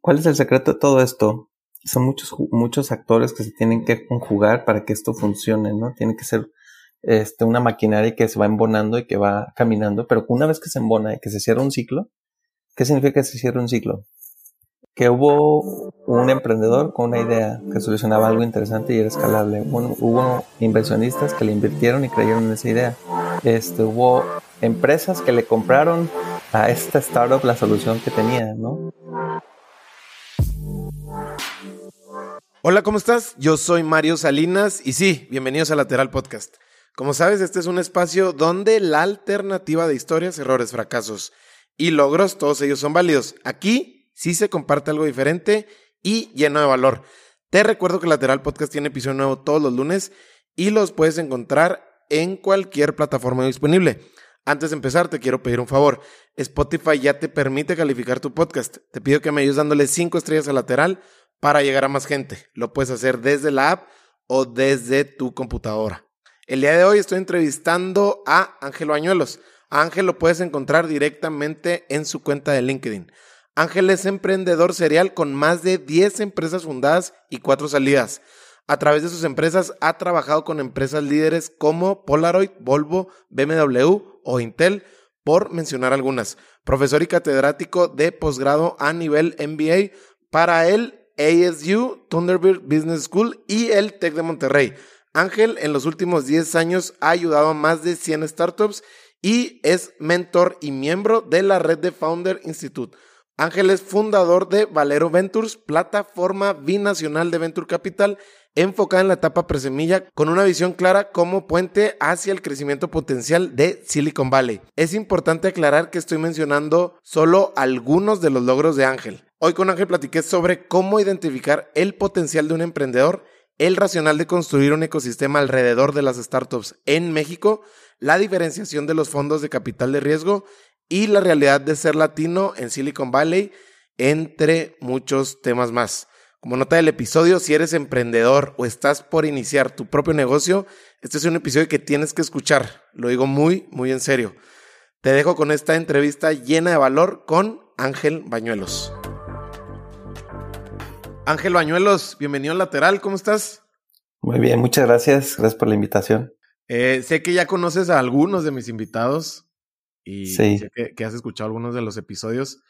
¿Cuál es el secreto de todo esto? Son muchos, muchos actores que se tienen que conjugar para que esto funcione, ¿no? Tiene que ser este, una maquinaria que se va embonando y que va caminando, pero una vez que se embona y que se cierra un ciclo, ¿qué significa que se cierra un ciclo? Que hubo un emprendedor con una idea que solucionaba algo interesante y era escalable. hubo inversionistas que le invirtieron y creyeron en esa idea. Este, hubo empresas que le compraron a esta startup la solución que tenía, ¿no? Hola, ¿cómo estás? Yo soy Mario Salinas y sí, bienvenidos a Lateral Podcast. Como sabes, este es un espacio donde la alternativa de historias, errores, fracasos y logros, todos ellos son válidos. Aquí sí se comparte algo diferente y lleno de valor. Te recuerdo que Lateral Podcast tiene episodio nuevo todos los lunes y los puedes encontrar en cualquier plataforma disponible. Antes de empezar, te quiero pedir un favor. Spotify ya te permite calificar tu podcast. Te pido que me ayudes dándole 5 estrellas a lateral para llegar a más gente. Lo puedes hacer desde la app o desde tu computadora. El día de hoy estoy entrevistando a Ángel Bañuelos. Ángel lo puedes encontrar directamente en su cuenta de LinkedIn. Ángel es emprendedor serial con más de 10 empresas fundadas y 4 salidas. A través de sus empresas ha trabajado con empresas líderes como Polaroid, Volvo, BMW o Intel, por mencionar algunas. Profesor y catedrático de posgrado a nivel MBA para él ASU, Thunderbird Business School y el TEC de Monterrey. Ángel en los últimos 10 años ha ayudado a más de 100 startups y es mentor y miembro de la red de Founder Institute. Ángel es fundador de Valero Ventures, plataforma binacional de Venture Capital enfocada en la etapa presemilla con una visión clara como puente hacia el crecimiento potencial de Silicon Valley. Es importante aclarar que estoy mencionando solo algunos de los logros de Ángel. Hoy con Ángel platiqué sobre cómo identificar el potencial de un emprendedor, el racional de construir un ecosistema alrededor de las startups en México, la diferenciación de los fondos de capital de riesgo y la realidad de ser latino en Silicon Valley, entre muchos temas más. Como nota del episodio, si eres emprendedor o estás por iniciar tu propio negocio, este es un episodio que tienes que escuchar. Lo digo muy, muy en serio. Te dejo con esta entrevista llena de valor con Ángel Bañuelos. Ángel Bañuelos, bienvenido al Lateral, ¿cómo estás? Muy bien, muchas gracias, gracias por la invitación. Eh, sé que ya conoces a algunos de mis invitados y sé que, has escuchado algunos de los episodios.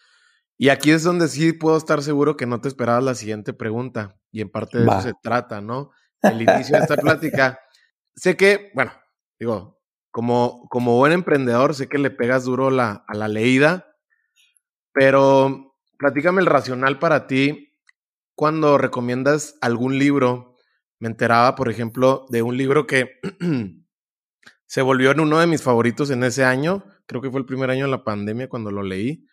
Y aquí es donde sí puedo estar seguro que no te esperabas la siguiente pregunta. Y en parte de eso se trata, ¿no? El inicio de esta plática. sé que, bueno, digo, como, como buen emprendedor, sé que le pegas duro la, a la leída, pero platícame el racional para ti cuando recomiendas algún libro, me enteraba, por ejemplo, de un libro que se volvió en uno de mis favoritos en ese año, creo que fue el primer año de la pandemia cuando lo leí,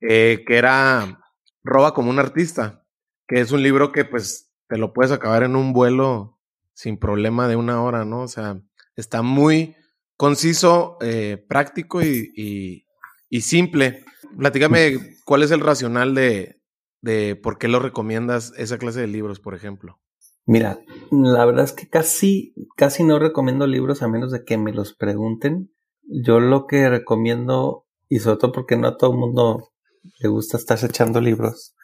eh, que era Roba como un artista, que es un libro que pues te lo puedes acabar en un vuelo sin problema de una hora, ¿no? O sea, está muy conciso, eh, práctico y, y simple. Platícame cuál es el racional de, de por qué lo recomiendas esa clase de libros, por ejemplo. Mira, la verdad es que casi, casi no recomiendo libros a menos de que me los pregunten. Yo lo que recomiendo, y sobre todo porque no a todo el mundo le gusta estarse echando libros,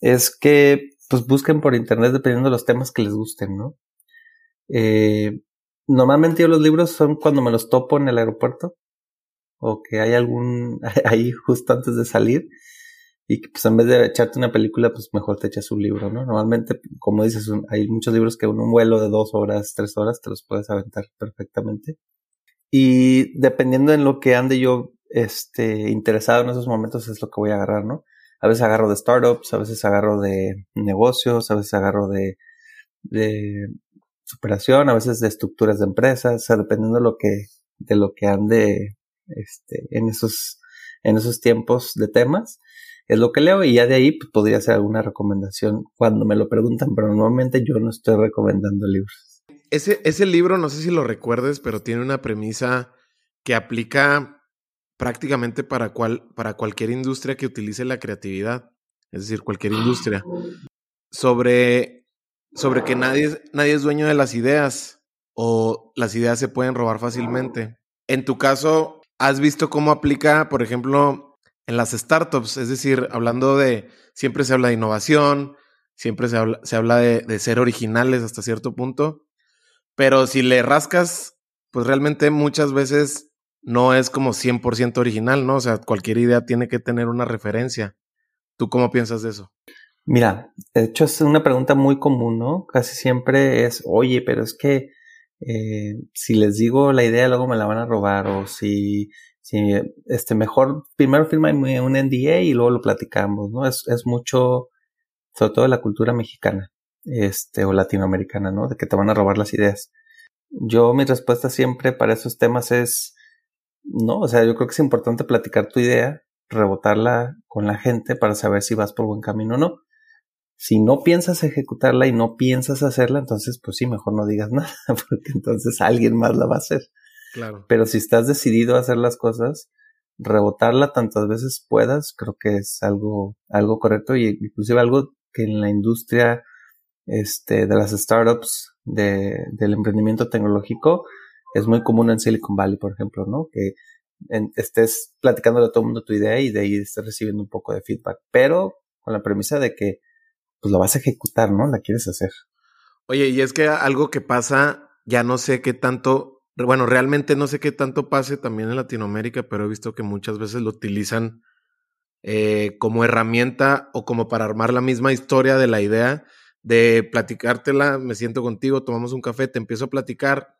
es que pues busquen por internet dependiendo de los temas que les gusten, ¿no? Eh, normalmente yo los libros son cuando me los topo en el aeropuerto o que hay algún ahí justo antes de salir y que pues en vez de echarte una película, pues mejor te echas un libro, ¿no? Normalmente, como dices, hay muchos libros que en un vuelo de dos horas, tres horas, te los puedes aventar perfectamente. Y dependiendo en lo que ande yo este, interesado en esos momentos, es lo que voy a agarrar, ¿no? A veces agarro de startups, a veces agarro de negocios, a veces agarro de, de superación, a veces de estructuras de empresas, o sea, dependiendo de lo que, de lo que ande, este, en esos, en esos tiempos de temas es lo que leo y ya de ahí pues, podría ser alguna recomendación cuando me lo preguntan, pero normalmente yo no estoy recomendando libros. Ese, ese libro, no sé si lo recuerdes, pero tiene una premisa que aplica prácticamente para, cual, para cualquier industria que utilice la creatividad, es decir, cualquier industria, sobre, sobre que nadie, nadie es dueño de las ideas o las ideas se pueden robar fácilmente. En tu caso, ¿has visto cómo aplica, por ejemplo, en las startups, es decir, hablando de, siempre se habla de innovación, siempre se habla, de ser originales hasta cierto punto, pero si le rascas, pues realmente muchas veces no es como 100% original, ¿no? O sea, cualquier idea tiene que tener una referencia. ¿Tú cómo piensas de eso? Mira, de hecho es una pregunta muy común, ¿no? Casi siempre es, oye, pero es que eh, si les digo la idea luego me la van a robar o si, si este mejor primero firma un NDA y luego lo platicamos, ¿no? Es, es mucho, sobre todo de la cultura mexicana, este, o latinoamericana, ¿no? De que te van a robar las ideas. Yo mi respuesta siempre para esos temas es, no, o sea, yo creo que es importante platicar tu idea, rebotarla con la gente para saber si vas por buen camino o no. Si no piensas ejecutarla y no piensas hacerla, entonces pues sí, mejor no digas nada, porque entonces alguien más la va a hacer. Claro. Pero si estás decidido a hacer las cosas, rebotarla tantas veces puedas, creo que es algo, algo correcto y inclusive algo que en la industria este, de las startups, de, del emprendimiento tecnológico, es muy común en Silicon Valley, por ejemplo, ¿no? Que estés platicándole a todo el mundo tu idea y de ahí estés recibiendo un poco de feedback, pero con la premisa de que pues lo vas a ejecutar, ¿no? La quieres hacer. Oye, y es que algo que pasa, ya no sé qué tanto, bueno, realmente no sé qué tanto pase también en Latinoamérica, pero he visto que muchas veces lo utilizan eh, como herramienta o como para armar la misma historia de la idea, de platicártela, me siento contigo, tomamos un café, te empiezo a platicar,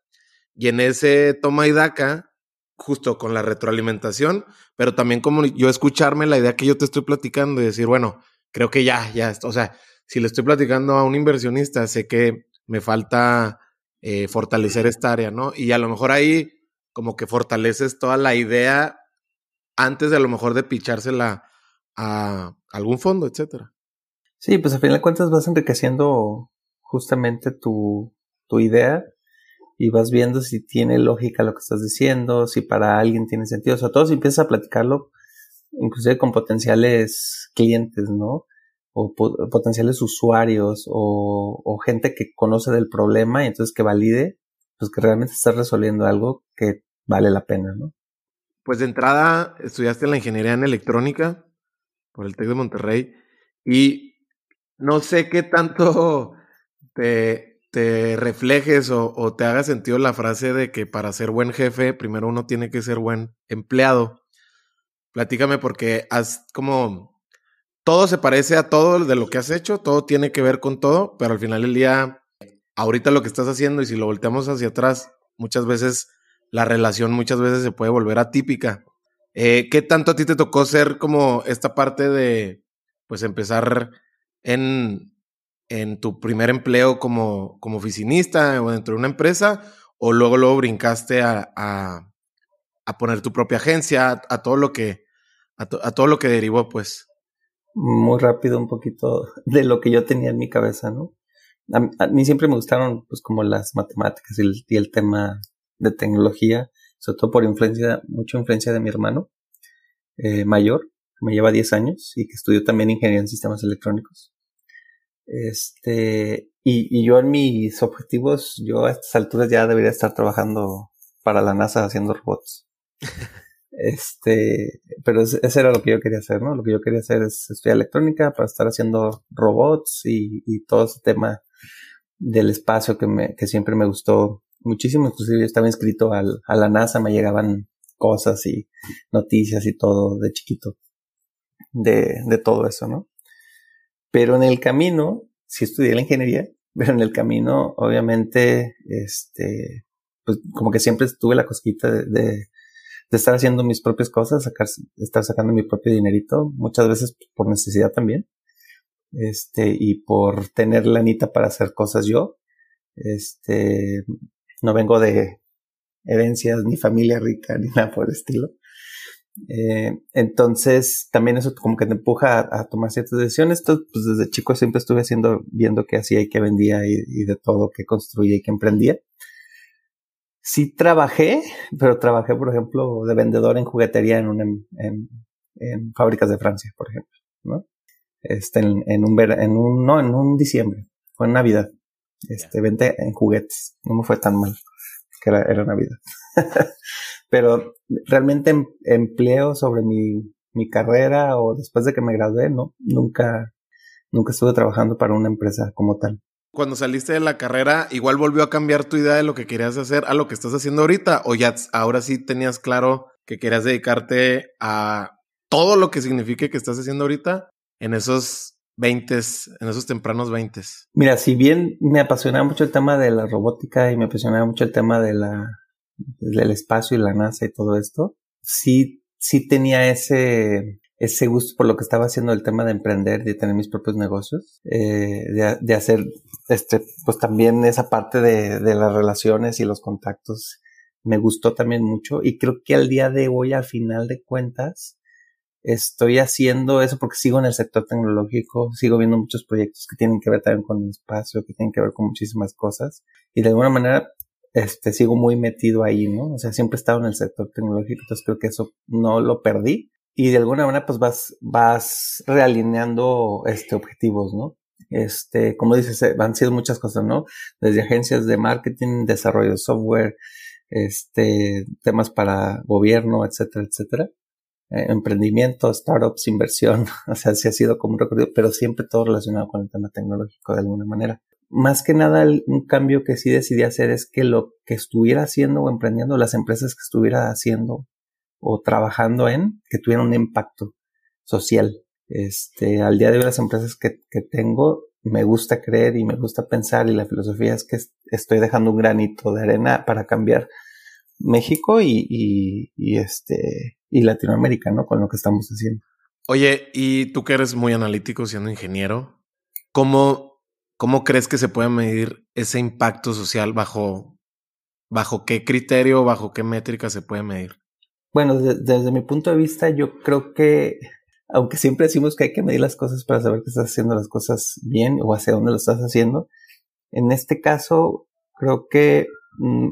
y en ese toma y daca, justo con la retroalimentación, pero también como yo escucharme la idea que yo te estoy platicando y decir, bueno, creo que ya, ya, o sea, si le estoy platicando a un inversionista, sé que me falta eh, fortalecer esta área, ¿no? Y a lo mejor ahí como que fortaleces toda la idea antes de a lo mejor de pichársela a algún fondo, etcétera. Sí, pues a fin de cuentas vas enriqueciendo justamente tu, tu idea y vas viendo si tiene lógica lo que estás diciendo, si para alguien tiene sentido. O sea, todo si empiezas a platicarlo, inclusive con potenciales clientes, ¿no? O potenciales usuarios o, o, gente que conoce del problema y entonces que valide, pues que realmente estás resolviendo algo que vale la pena, ¿no? Pues de entrada estudiaste la ingeniería en electrónica por el TEC de Monterrey y no sé qué tanto te, te reflejes o, te haga sentido la frase de que para ser buen jefe, primero uno tiene que ser buen empleado. Platícame porque has como todo se parece a todo de lo que has hecho, todo tiene que ver con todo, pero al final del día, ahorita lo que estás haciendo y si lo volteamos hacia atrás, muchas veces la relación muchas veces se puede volver atípica. Eh, ¿Qué tanto a ti te tocó ser como esta parte de, pues empezar en, en tu primer empleo como, como oficinista o dentro de una empresa, o luego luego brincaste a, a, a poner tu propia agencia, a, todo lo que, a, todo lo que derivó, pues. Muy rápido un poquito de lo que yo tenía en mi cabeza, ¿no? A, mí siempre me gustaron, pues, como las matemáticas y el, y tema de tecnología, sobre todo por influencia, mucha influencia de mi hermano eh, mayor, que me lleva 10 años y que estudió también ingeniería en sistemas electrónicos. Este, y, yo en mis objetivos, yo a estas alturas ya debería estar trabajando para la NASA haciendo robots. este, pero eso era lo que yo quería hacer, ¿no? Lo que yo quería hacer es estudiar electrónica para estar haciendo robots y, y todo ese tema del espacio que, me, que siempre me gustó muchísimo. Inclusive yo estaba inscrito al, a la NASA, me llegaban cosas y noticias y todo de chiquito de, de todo eso, ¿no? Pero en el camino, sí estudié la ingeniería, pero en el camino, obviamente, este, pues como que siempre tuve la cosquita de, de, estar haciendo mis propias cosas, estar sacando mi propio dinerito, muchas veces por necesidad también, este, y por tener la anita para hacer cosas yo. Este, no vengo de herencias ni familia rica ni nada por el estilo. Eh, entonces, también eso como que te empuja a, tomar ciertas decisiones. Entonces, pues desde chico siempre estuve haciendo, viendo qué hacía y qué vendía y, de todo, qué construía y qué emprendía. Sí trabajé, pero trabajé, por ejemplo, de vendedor en juguetería en, una, en, en fábricas de Francia, por ejemplo, ¿no? Este, en, en un en un, no, en un diciembre, fue en Navidad. Este, vente en juguetes, no me fue tan mal, que era, era Navidad. pero realmente em, empleo sobre mi mi carrera o después de que me gradué, no, nunca, nunca estuve trabajando para una empresa como tal. Cuando saliste de la carrera, igual volvió a cambiar tu idea de lo que querías hacer a lo que estás haciendo ahorita, o ya ahora sí tenías claro que querías dedicarte a todo lo que signifique que estás haciendo ahorita en esos 20, en esos tempranos 20. Mira, si bien me apasionaba mucho el tema de la robótica y me apasionaba mucho el tema de la, del espacio y la NASA y todo esto, sí, sí tenía ese, ese gusto por lo que estaba haciendo el tema de emprender, de tener mis propios negocios, eh, de, de, hacer, este, pues también esa parte de, de las relaciones y los contactos me gustó también mucho. Y creo que al día de hoy, al final de cuentas, estoy haciendo eso porque sigo en el sector tecnológico, sigo viendo muchos proyectos que tienen que ver también con el espacio, que tienen que ver con muchísimas cosas. Y de alguna manera este sigo muy metido ahí, ¿no? O sea, siempre he estado en el sector tecnológico, entonces creo que eso no lo perdí y de alguna manera pues vas vas realineando este objetivos, ¿no? Este, como dices, eh, han sido muchas cosas, ¿no? Desde agencias de marketing, desarrollo de software, este, temas para gobierno, etcétera, etcétera eh, emprendimiento, startups, inversión, o sea, sí ha sido como un recorrido, pero siempre todo relacionado con el tema tecnológico de alguna manera. Más que nada, un cambio que sí decidí hacer es que lo que estuviera haciendo o emprendiendo, las empresas que estuviera haciendo o trabajando en, que tuvieran un impacto social. Este, al día de hoy las empresas que, que tengo, me gusta creer y me gusta pensar y la filosofía es que estoy dejando un granito de arena para cambiar México y, y, y este y Latinoamérica, ¿no? Con lo que estamos haciendo. Oye, y tú que eres muy analítico siendo ingeniero, ¿cómo, cómo crees que se puede medir ese impacto social bajo, bajo qué criterio, bajo qué métrica se puede medir? Bueno, desde mi punto de vista, yo creo que, aunque siempre decimos que hay que medir las cosas para saber que estás haciendo las cosas bien o hacia dónde lo estás haciendo, en este caso, creo que mm,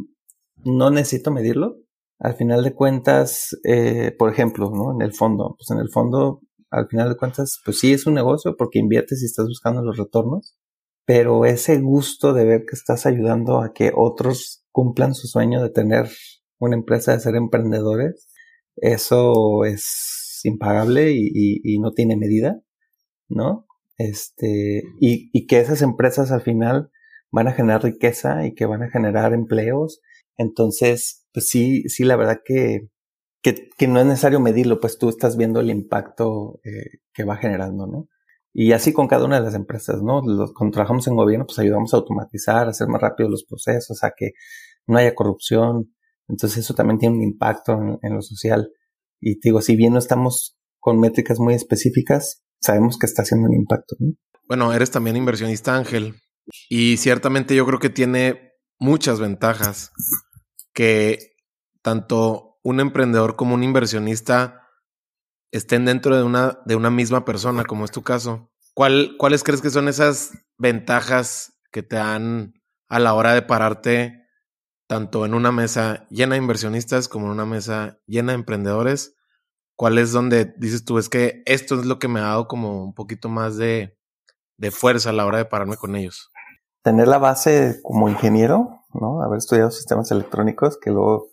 no necesito medirlo al final de cuentas, eh, por ejemplo, ¿no? En el fondo, pues en el fondo, al final de cuentas, pues sí es un negocio porque inviertes y estás buscando los retornos, pero ese gusto de ver que estás ayudando a que otros cumplan su sueño de tener una empresa, de ser emprendedores, eso es impagable y, y, no tiene medida, ¿no? Este, y, y que esas empresas al final van a generar riqueza y que van a generar empleos. Entonces, pues sí, sí, la verdad que, que, que, no es necesario medirlo, pues tú estás viendo el impacto eh, que va generando, ¿no? Y así con cada una de las empresas, ¿no? Los, cuando trabajamos en gobierno, pues ayudamos a automatizar, a hacer más rápido los procesos, a que no haya corrupción. Entonces eso también tiene un impacto en, lo social. Y digo, si bien no estamos con métricas muy específicas, sabemos que está haciendo un impacto, ¿no? Bueno, eres también inversionista Ángel. Y ciertamente yo creo que tiene muchas ventajas que tanto un emprendedor como un inversionista estén dentro de una, de una misma persona, como es tu caso. ¿Cuál, ¿Cuáles crees que son esas ventajas que te dan a la hora de pararte tanto en una mesa llena de inversionistas como en una mesa llena de emprendedores? ¿Cuál es donde dices tú, es que esto es lo que me ha dado como un poquito más de, de fuerza a la hora de pararme con ellos? Tener la base como ingeniero, ¿no? Haber estudiado sistemas electrónicos, que luego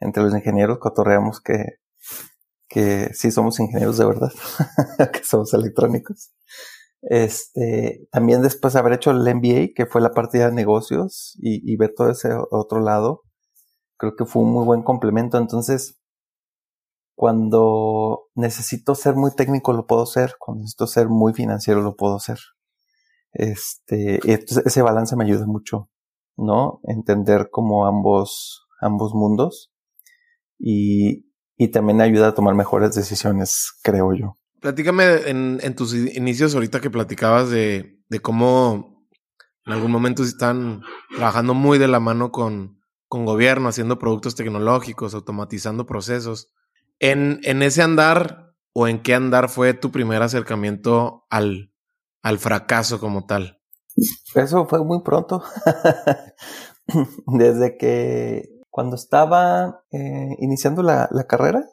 entre los ingenieros cotorreamos que, que sí somos ingenieros de verdad, que somos electrónicos. Este, también después de haber hecho el MBA, que fue la partida de negocios, y, y ver todo ese otro lado, creo que fue un muy buen complemento. Entonces, cuando necesito ser muy técnico lo puedo ser, cuando necesito ser muy financiero lo puedo ser. Este, ese balance me ayuda mucho. ¿no? Entender como ambos, ambos mundos y, y también ayuda a tomar mejores decisiones, creo yo. Platícame en, tus inicios, ahorita que platicabas de, de cómo en algún momento están trabajando muy de la mano con, con gobierno, haciendo productos tecnológicos, automatizando procesos. En, en ese andar o en qué andar fue tu primer acercamiento al, al fracaso como tal? Eso fue muy pronto. Desde que cuando estaba eh, iniciando la, la, carrera,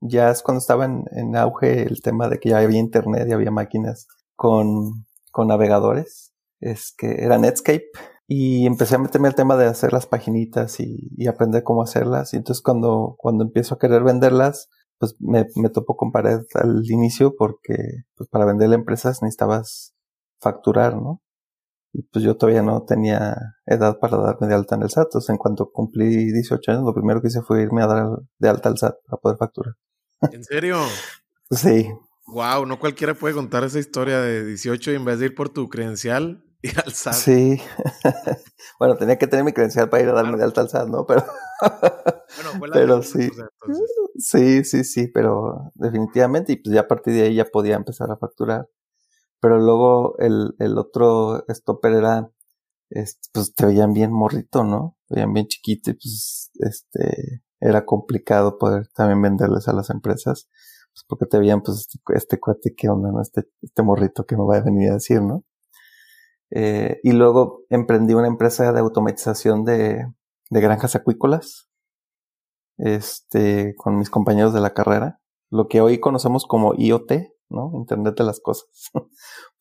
ya es cuando estaba en, en, auge el tema de que ya había internet y había máquinas con, con navegadores. Es que era Netscape. Y empecé a meterme al tema de hacer las paginitas y, y, aprender cómo hacerlas. Y entonces cuando, cuando empiezo a querer venderlas, pues me, me topo con pared al inicio porque pues para vender empresas necesitabas facturar, ¿no? Y pues yo todavía no tenía edad para darme de alta en el SAT. Entonces, en cuanto cumplí 18 años, lo primero que hice fue irme a dar de alta al SAT para poder facturar. ¿En serio? sí. Wow, no cualquiera puede contar esa historia de 18 y en vez de ir por tu credencial, ir al SAT. Sí. bueno, tenía que tener mi credencial para ir a darme de alta al SAT, ¿no? Pero, bueno, fue la pero sí. sí, sí, sí, pero definitivamente, y pues ya a partir de ahí ya podía empezar a facturar. Pero luego el, el otro stopper era, pues te veían bien morrito, ¿no? Te veían bien chiquito y pues, este, era complicado poder también venderles a las empresas, pues porque te veían, pues, este, este cuate, ¿qué onda, no? Este, este morrito que me va a venir a decir, ¿no? Eh, y luego emprendí una empresa de automatización de, de granjas acuícolas, este, con mis compañeros de la carrera, lo que hoy conocemos como IoT, ¿no? Internet de las cosas. pues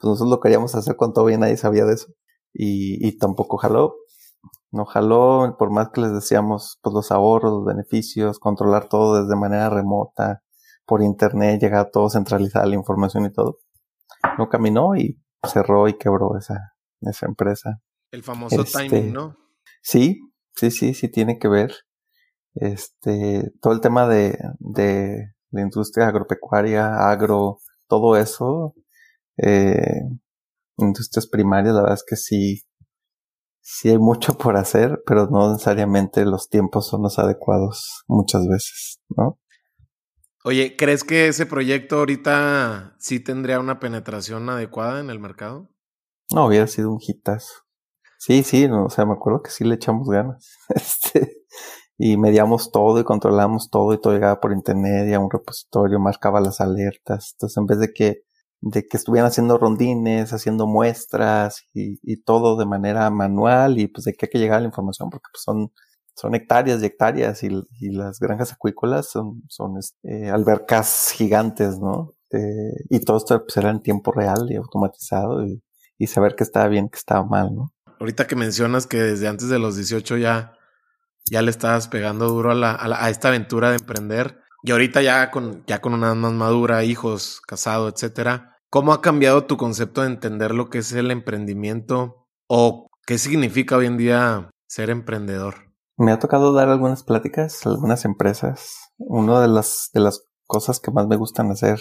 nosotros lo queríamos hacer cuando todavía nadie sabía de eso. Y, y tampoco jaló. No jaló, por más que les decíamos, pues los ahorros, los beneficios, controlar todo desde manera remota, por internet, llegar todo centralizar la información y todo. No caminó y cerró y quebró esa, esa empresa. El famoso este, timing, ¿no? Sí, sí, sí, sí tiene que ver. Este, todo el tema de, de la industria agropecuaria, agro, todo eso, eh, industrias primarias, la verdad es que sí, sí hay mucho por hacer, pero no necesariamente los tiempos son los adecuados muchas veces, ¿no? Oye, ¿crees que ese proyecto ahorita sí tendría una penetración adecuada en el mercado? No, hubiera sido un hitazo. Sí, sí, o sea, me acuerdo que sí le echamos ganas. Este, y mediamos todo y controlamos todo y todo llegaba por internet y a un repositorio marcaba las alertas. Entonces, en vez de que, de que estuvieran haciendo rondines, haciendo muestras y, y todo de manera manual y pues de que hay que llegar a la información porque pues son, son hectáreas y hectáreas y, y las granjas acuícolas son, son este, albercas gigantes, ¿no? y todo esto pues, era en tiempo real y automatizado y, y saber que estaba bien, que estaba mal, ¿no? Ahorita que mencionas que desde antes de los 18 ya ya le estabas pegando duro a, la, a, esta aventura de emprender. Y ahorita ya con, ya con una más madura, hijos, casado, etcétera. ¿Cómo ha cambiado tu concepto de entender lo que es el emprendimiento o qué significa hoy en día ser emprendedor? Me ha tocado dar algunas pláticas, algunas empresas. Una de las, de las cosas que más me gustan hacer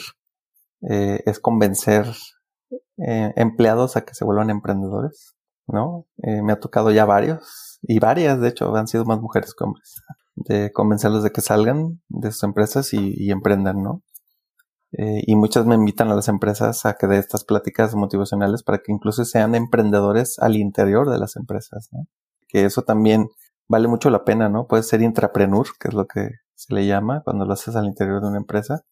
eh, es convencer eh, empleados a que se vuelvan emprendedores, ¿no? Eh, me ha tocado ya varios y varias, de hecho, han sido más mujeres que hombres, de convencerlos de que salgan de sus empresas y, emprendan, ¿no? Eh, y muchas me invitan a las empresas a que dé estas pláticas motivacionales para que incluso sean emprendedores al interior de las empresas, ¿no? Que eso también vale mucho la pena, ¿no? Puedes ser intrapreneur, que es lo que se le llama cuando lo haces al interior de una empresa.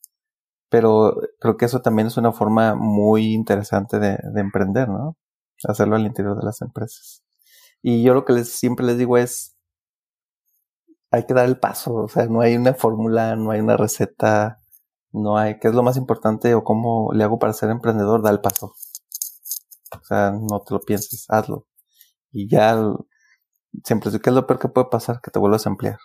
Pero creo que eso también es una forma muy interesante de, de emprender, ¿no? Hacerlo al interior de las empresas. Y yo lo que les, siempre les digo es, hay que dar el paso, o sea, no hay una fórmula, no hay una receta, no hay, ¿qué es lo más importante o cómo le hago para ser emprendedor? Da el paso. O sea, no te lo pienses, hazlo. Y ya, siempre digo, ¿qué es lo peor que puede pasar? Que te vuelvas a emplear.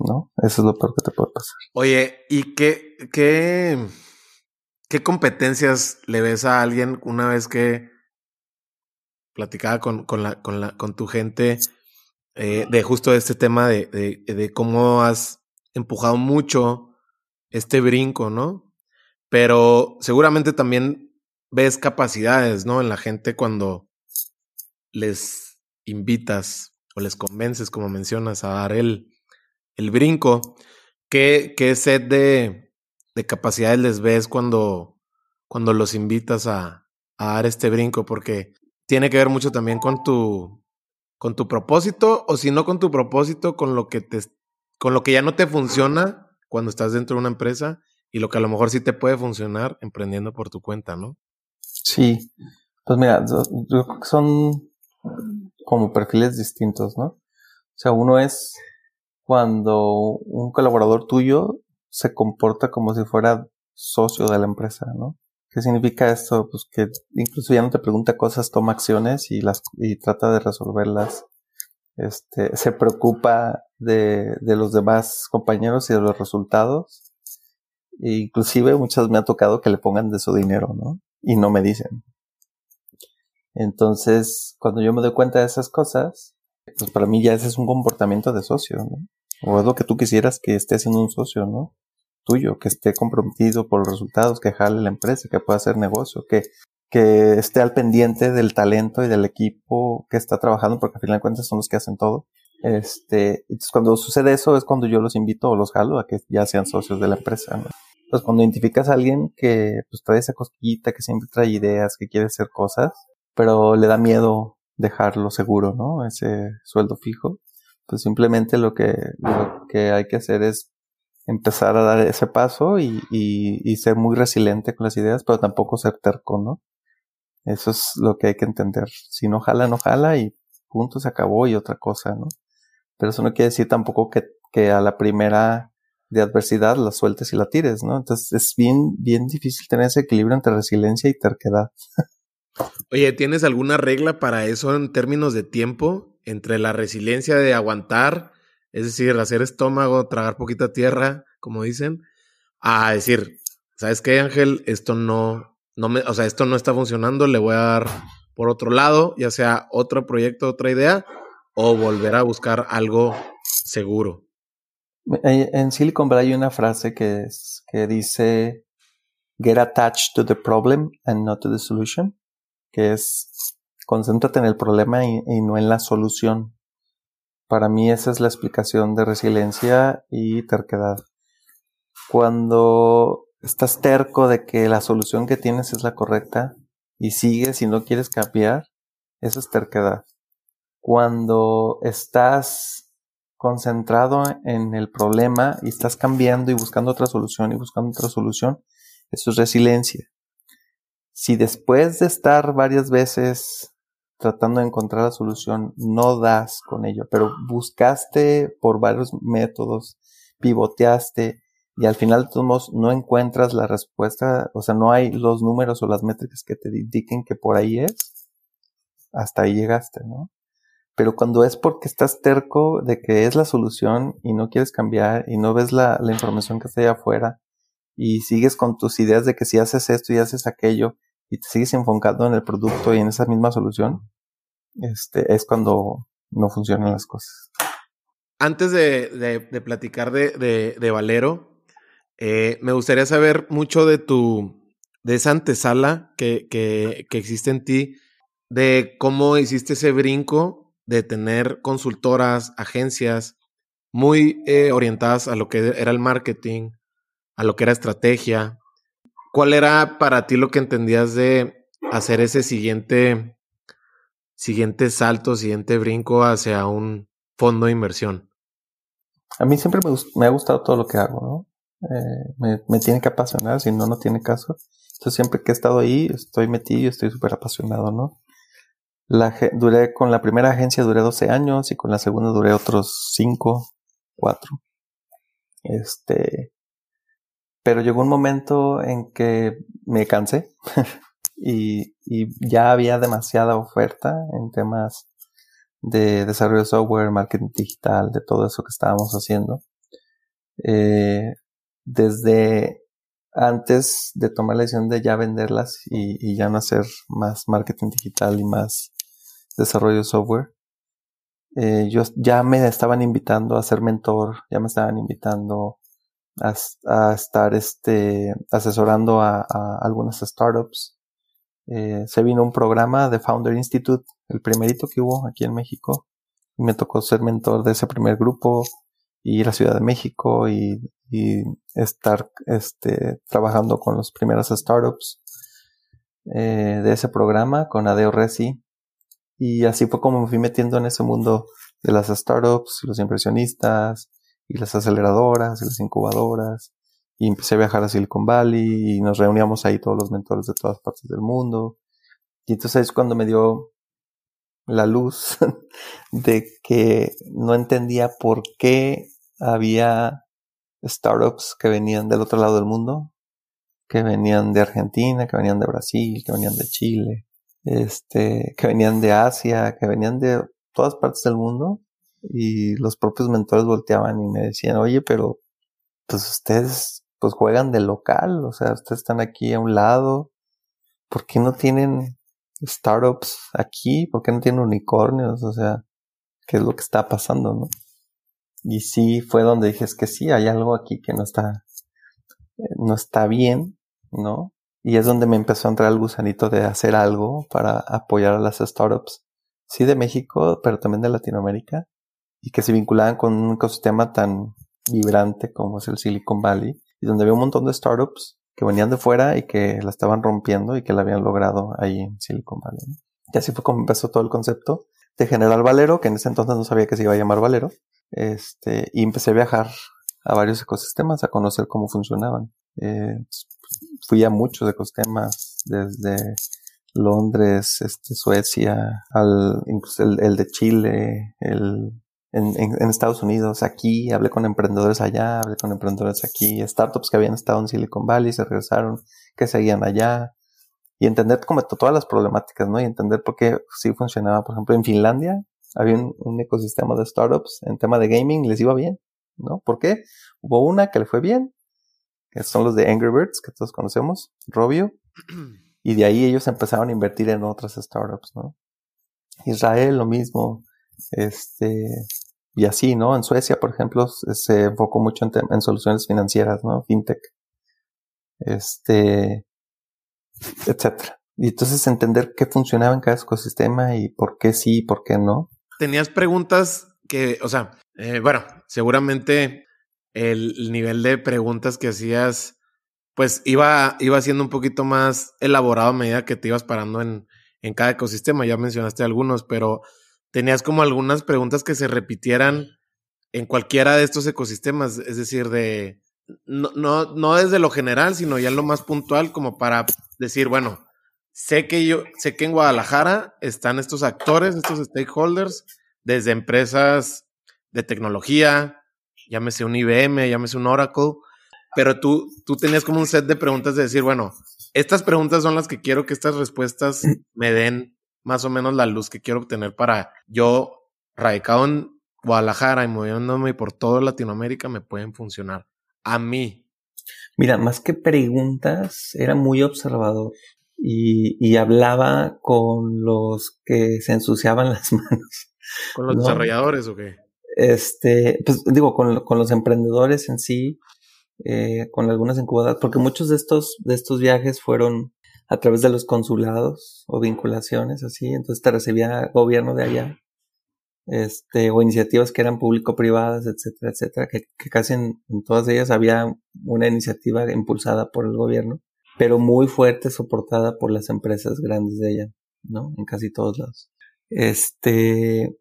¿No? Eso es lo peor que te puede pasar. Oye, ¿y qué, qué, qué competencias le ves a alguien una vez que platicaba con, con, la, con, la, con tu gente eh, de justo este tema de, de, de, cómo has empujado mucho este brinco, ¿no? Pero seguramente también ves capacidades, ¿no? En la gente cuando les invitas o les convences, como mencionas, a dar el, el brinco. ¿Qué, qué set de, de capacidades les ves cuando, cuando los invitas a, a dar este brinco? Porque tiene que ver mucho también con tu, con tu propósito, o si no con tu propósito, con lo que te, con lo que ya no te funciona cuando estás dentro de una empresa y lo que a lo mejor sí te puede funcionar emprendiendo por tu cuenta, ¿no? Sí, pues mira, yo, creo que son como perfiles distintos, ¿no? O sea, uno es cuando un colaborador tuyo se comporta como si fuera socio de la empresa, ¿no? ¿Qué significa esto? Pues que incluso ya no te pregunta cosas, toma acciones y las y trata de resolverlas. Este, se preocupa de, de los demás compañeros y de los resultados. E inclusive muchas me ha tocado que le pongan de su dinero, ¿no? Y no me dicen. Entonces, cuando yo me doy cuenta de esas cosas, pues para mí ya ese es un comportamiento de socio, ¿no? O es lo que tú quisieras que esté haciendo un socio, ¿no? Tuyo, que esté comprometido por los resultados, que jale la empresa, que pueda hacer negocio, que, que esté al pendiente del talento y del equipo que está trabajando, porque al final de cuentas son los que hacen todo. Este, entonces cuando sucede eso es cuando yo los invito o los jalo a que ya sean socios de la empresa, ¿no? Cuando identificas a alguien que pues trae esa cosquillita, que siempre trae ideas, que quiere hacer cosas, pero le da miedo dejarlo seguro, ¿no? Ese sueldo fijo. Pues simplemente lo que, lo que hay que hacer es empezar a dar ese paso y, y, y ser muy resiliente con las ideas, pero tampoco ser terco, ¿no? Eso es lo que hay que entender. Si no jala, no jala y punto, se acabó y otra cosa, ¿no? Pero eso no quiere decir tampoco que, que a la primera de adversidad la sueltes y la tires, ¿no? Entonces es bien, bien difícil tener ese equilibrio entre resiliencia y terquedad. Oye, ¿tienes alguna regla para eso en términos de tiempo? Entre la resiliencia de aguantar, es decir, hacer estómago, tragar poquita tierra, como dicen, a decir, ¿sabes qué, Ángel? Esto no, no me, o sea, esto no está funcionando, le voy a dar por otro lado, ya sea otro proyecto, otra idea, o volver a buscar algo seguro. En Silicon Valley hay una frase que, es, que dice, get attached to the problem and not to the solution que es concéntrate en el problema y, no en la solución. Para mí esa es la explicación de resiliencia y terquedad. Cuando estás terco de que la solución que tienes es la correcta y sigues y no quieres cambiar, eso es terquedad. Cuando estás concentrado en el problema y estás cambiando y buscando otra solución y buscando otra solución, eso es resiliencia si después de estar varias veces tratando de encontrar la solución no das con ello, pero buscaste por varios métodos, pivoteaste y al final de todos modos no encuentras la respuesta, o sea, no hay los números o las métricas que te indiquen que por ahí es, hasta ahí llegaste, ¿no? Pero cuando es porque estás terco de que es la solución y no quieres cambiar y no ves la, la información que está allá afuera y sigues con tus ideas de que si haces esto y haces aquello y te sigues enfocando en el producto y en esa misma solución, este, es cuando no funcionan las cosas. Antes de, platicar de, Valero, eh, me gustaría saber mucho de tu, de esa antesala que, que, existe en ti, de cómo hiciste ese brinco de tener consultoras, agencias muy eh, orientadas a lo que era el marketing, a lo que era estrategia, ¿Cuál era para ti lo que entendías de hacer ese siguiente, siguiente salto, siguiente brinco hacia un fondo de inversión? A mí siempre me, ha gustado todo lo que hago, ¿no? Eh, me, tiene que apasionar, si no, no tiene caso. Entonces siempre que he estado ahí, estoy metido estoy súper apasionado, ¿no? La, duré con la primera agencia duré 12 años y con la segunda duré otros 5, 4. Este, pero llegó un momento en que me cansé y, ya había demasiada oferta en temas de desarrollo de software, marketing digital, de todo eso que estábamos haciendo. Eh, desde antes de tomar la decisión de ya venderlas y, ya no hacer más marketing digital y más desarrollo de software, eh, yo ya me estaban invitando a ser mentor, ya me estaban invitando a, estar este, asesorando a, algunas startups. Eh, se vino un programa de Founder Institute, el primerito que hubo aquí en México. Y me tocó ser mentor de ese primer grupo, ir a Ciudad de México y, estar este, trabajando con las primeras startups eh, de ese programa, con Adeo Resi. Y así fue como me fui metiendo en ese mundo de las startups, los impresionistas, y las aceleradoras y las incubadoras. Y empecé a viajar a Silicon Valley y nos reuníamos ahí todos los mentores de todas partes del mundo. Y entonces es cuando me dio la luz de que no entendía por qué había startups que venían del otro lado del mundo, que venían de Argentina, que venían de Brasil, que venían de Chile, este, que venían de Asia, que venían de todas partes del mundo Y los propios mentores volteaban y me decían, oye, pero pues ustedes pues juegan de local, o sea, ustedes están aquí a un lado, ¿por qué no tienen startups aquí? ¿Por qué no tienen unicornios? O sea, ¿qué es lo que está pasando, no? Y sí fue donde dije, es que sí, hay algo aquí que no está, no está bien, ¿no? Y es donde me empezó a entrar el gusanito de hacer algo para apoyar a las startups, sí de México, pero también de Latinoamérica, y que se vinculaban con un ecosistema tan vibrante como es el Silicon Valley, y donde había un montón de startups que venían de fuera y que la estaban rompiendo y que la habían logrado ahí en Silicon Valley. Y así fue como empezó todo el concepto de General Valero, que en ese entonces no sabía que se iba a llamar Valero, este, y empecé a viajar a varios ecosistemas a conocer cómo funcionaban. Eh, fui a muchos ecosistemas, desde Londres, este, Suecia, al, incluso el, el de Chile, el en, en, Estados Unidos, aquí, hablé con emprendedores allá, hablé con emprendedores aquí, startups que habían estado en Silicon Valley, se regresaron, que seguían allá, y entender como todas las problemáticas, ¿no? Y entender por qué sí funcionaba. Por ejemplo, en Finlandia había un, ecosistema de startups en tema de gaming, les iba bien, ¿no? ¿Por qué? Hubo una que le fue bien, que son los de Angry Birds, que todos conocemos, Robio, y de ahí ellos empezaron a invertir en otras startups, ¿no? Israel, lo mismo, este, y así, ¿no? En Suecia, por ejemplo, se enfocó mucho en, soluciones financieras, ¿no? Fintech. Este, etcétera. Y entonces entender qué funcionaba en cada ecosistema y por qué sí y por qué no. Tenías preguntas que, o sea, eh, bueno, seguramente el, nivel de preguntas que hacías, pues iba, iba siendo un poquito más elaborado a medida que te ibas parando en, en cada ecosistema. Ya mencionaste algunos, pero tenías como algunas preguntas que se repitieran en cualquiera de estos ecosistemas, es decir, de no, no, no desde lo general, sino ya lo más puntual, como para decir, bueno, sé que yo, sé que en Guadalajara están estos actores, estos stakeholders, desde empresas de tecnología, llámese un IBM, llámese un Oracle, pero tú, tú tenías como un set de preguntas de decir, bueno, estas preguntas son las que quiero que estas respuestas me den más o menos la luz que quiero obtener para yo, radicado en Guadalajara y moviéndome por toda Latinoamérica, me pueden funcionar. A mí. Mira, más que preguntas, era muy observador y, y hablaba con los que se ensuciaban las manos. ¿Con los desarrolladores o qué? Este, pues digo, con, con los emprendedores en sí, eh, con algunas incubadoras, porque muchos de estos, de estos viajes fueron a través de los consulados o vinculaciones así, entonces te recibía gobierno de allá, este, o iniciativas que eran público-privadas, etcétera, etcétera, que, casi en, todas ellas había una iniciativa impulsada por el gobierno, pero muy fuerte, soportada por las empresas grandes de ella, ¿no? En casi todos lados. Este,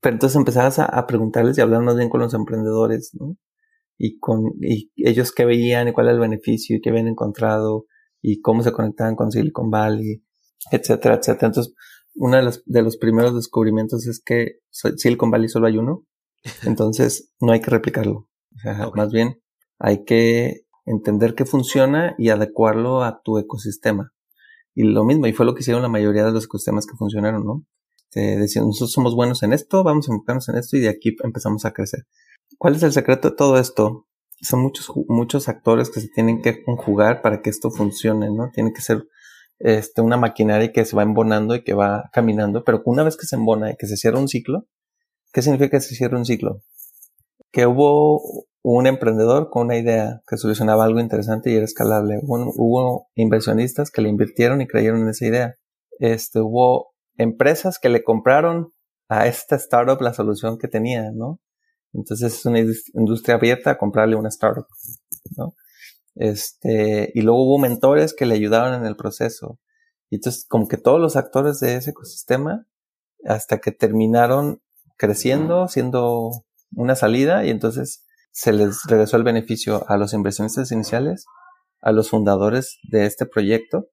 pero entonces empezabas a, preguntarles y hablar más bien con los emprendedores, ¿no? Y con, y ellos qué veían y cuál era el beneficio y qué habían encontrado, y cómo se conectaban con Silicon Valley, etcétera, etcétera. Entonces, uno de los, de los primeros descubrimientos es que Silicon Valley solo hay uno, entonces no hay que replicarlo. O sea, más bien hay que entender qué funciona y adecuarlo a tu ecosistema. Y lo mismo, y fue lo que hicieron la mayoría de los ecosistemas que funcionaron, ¿no? Te decían, nosotros somos buenos en esto, vamos a enfocarnos en esto y de aquí empezamos a crecer. ¿Cuál es el secreto de todo esto? Son muchos, muchos actores que se tienen que conjugar para que esto funcione, ¿no? Tiene que ser este, una maquinaria que se va embonando y que va caminando, pero una vez que se embona y que se cierra un ciclo, ¿qué significa que se cierra un ciclo? Que hubo un emprendedor con una idea que solucionaba algo interesante y era escalable. Hubo, hubo inversionistas que le invirtieron y creyeron en esa idea. Este, hubo empresas que le compraron a esta startup la solución que tenía, ¿no? Entonces es una industria abierta a comprarle una startup, ¿no? Este, y luego hubo mentores que le ayudaron en el proceso. Y entonces, como que todos los actores de ese ecosistema, hasta que terminaron creciendo, siendo una salida, y entonces se les regresó el beneficio a los inversionistas iniciales, a los fundadores de este proyecto,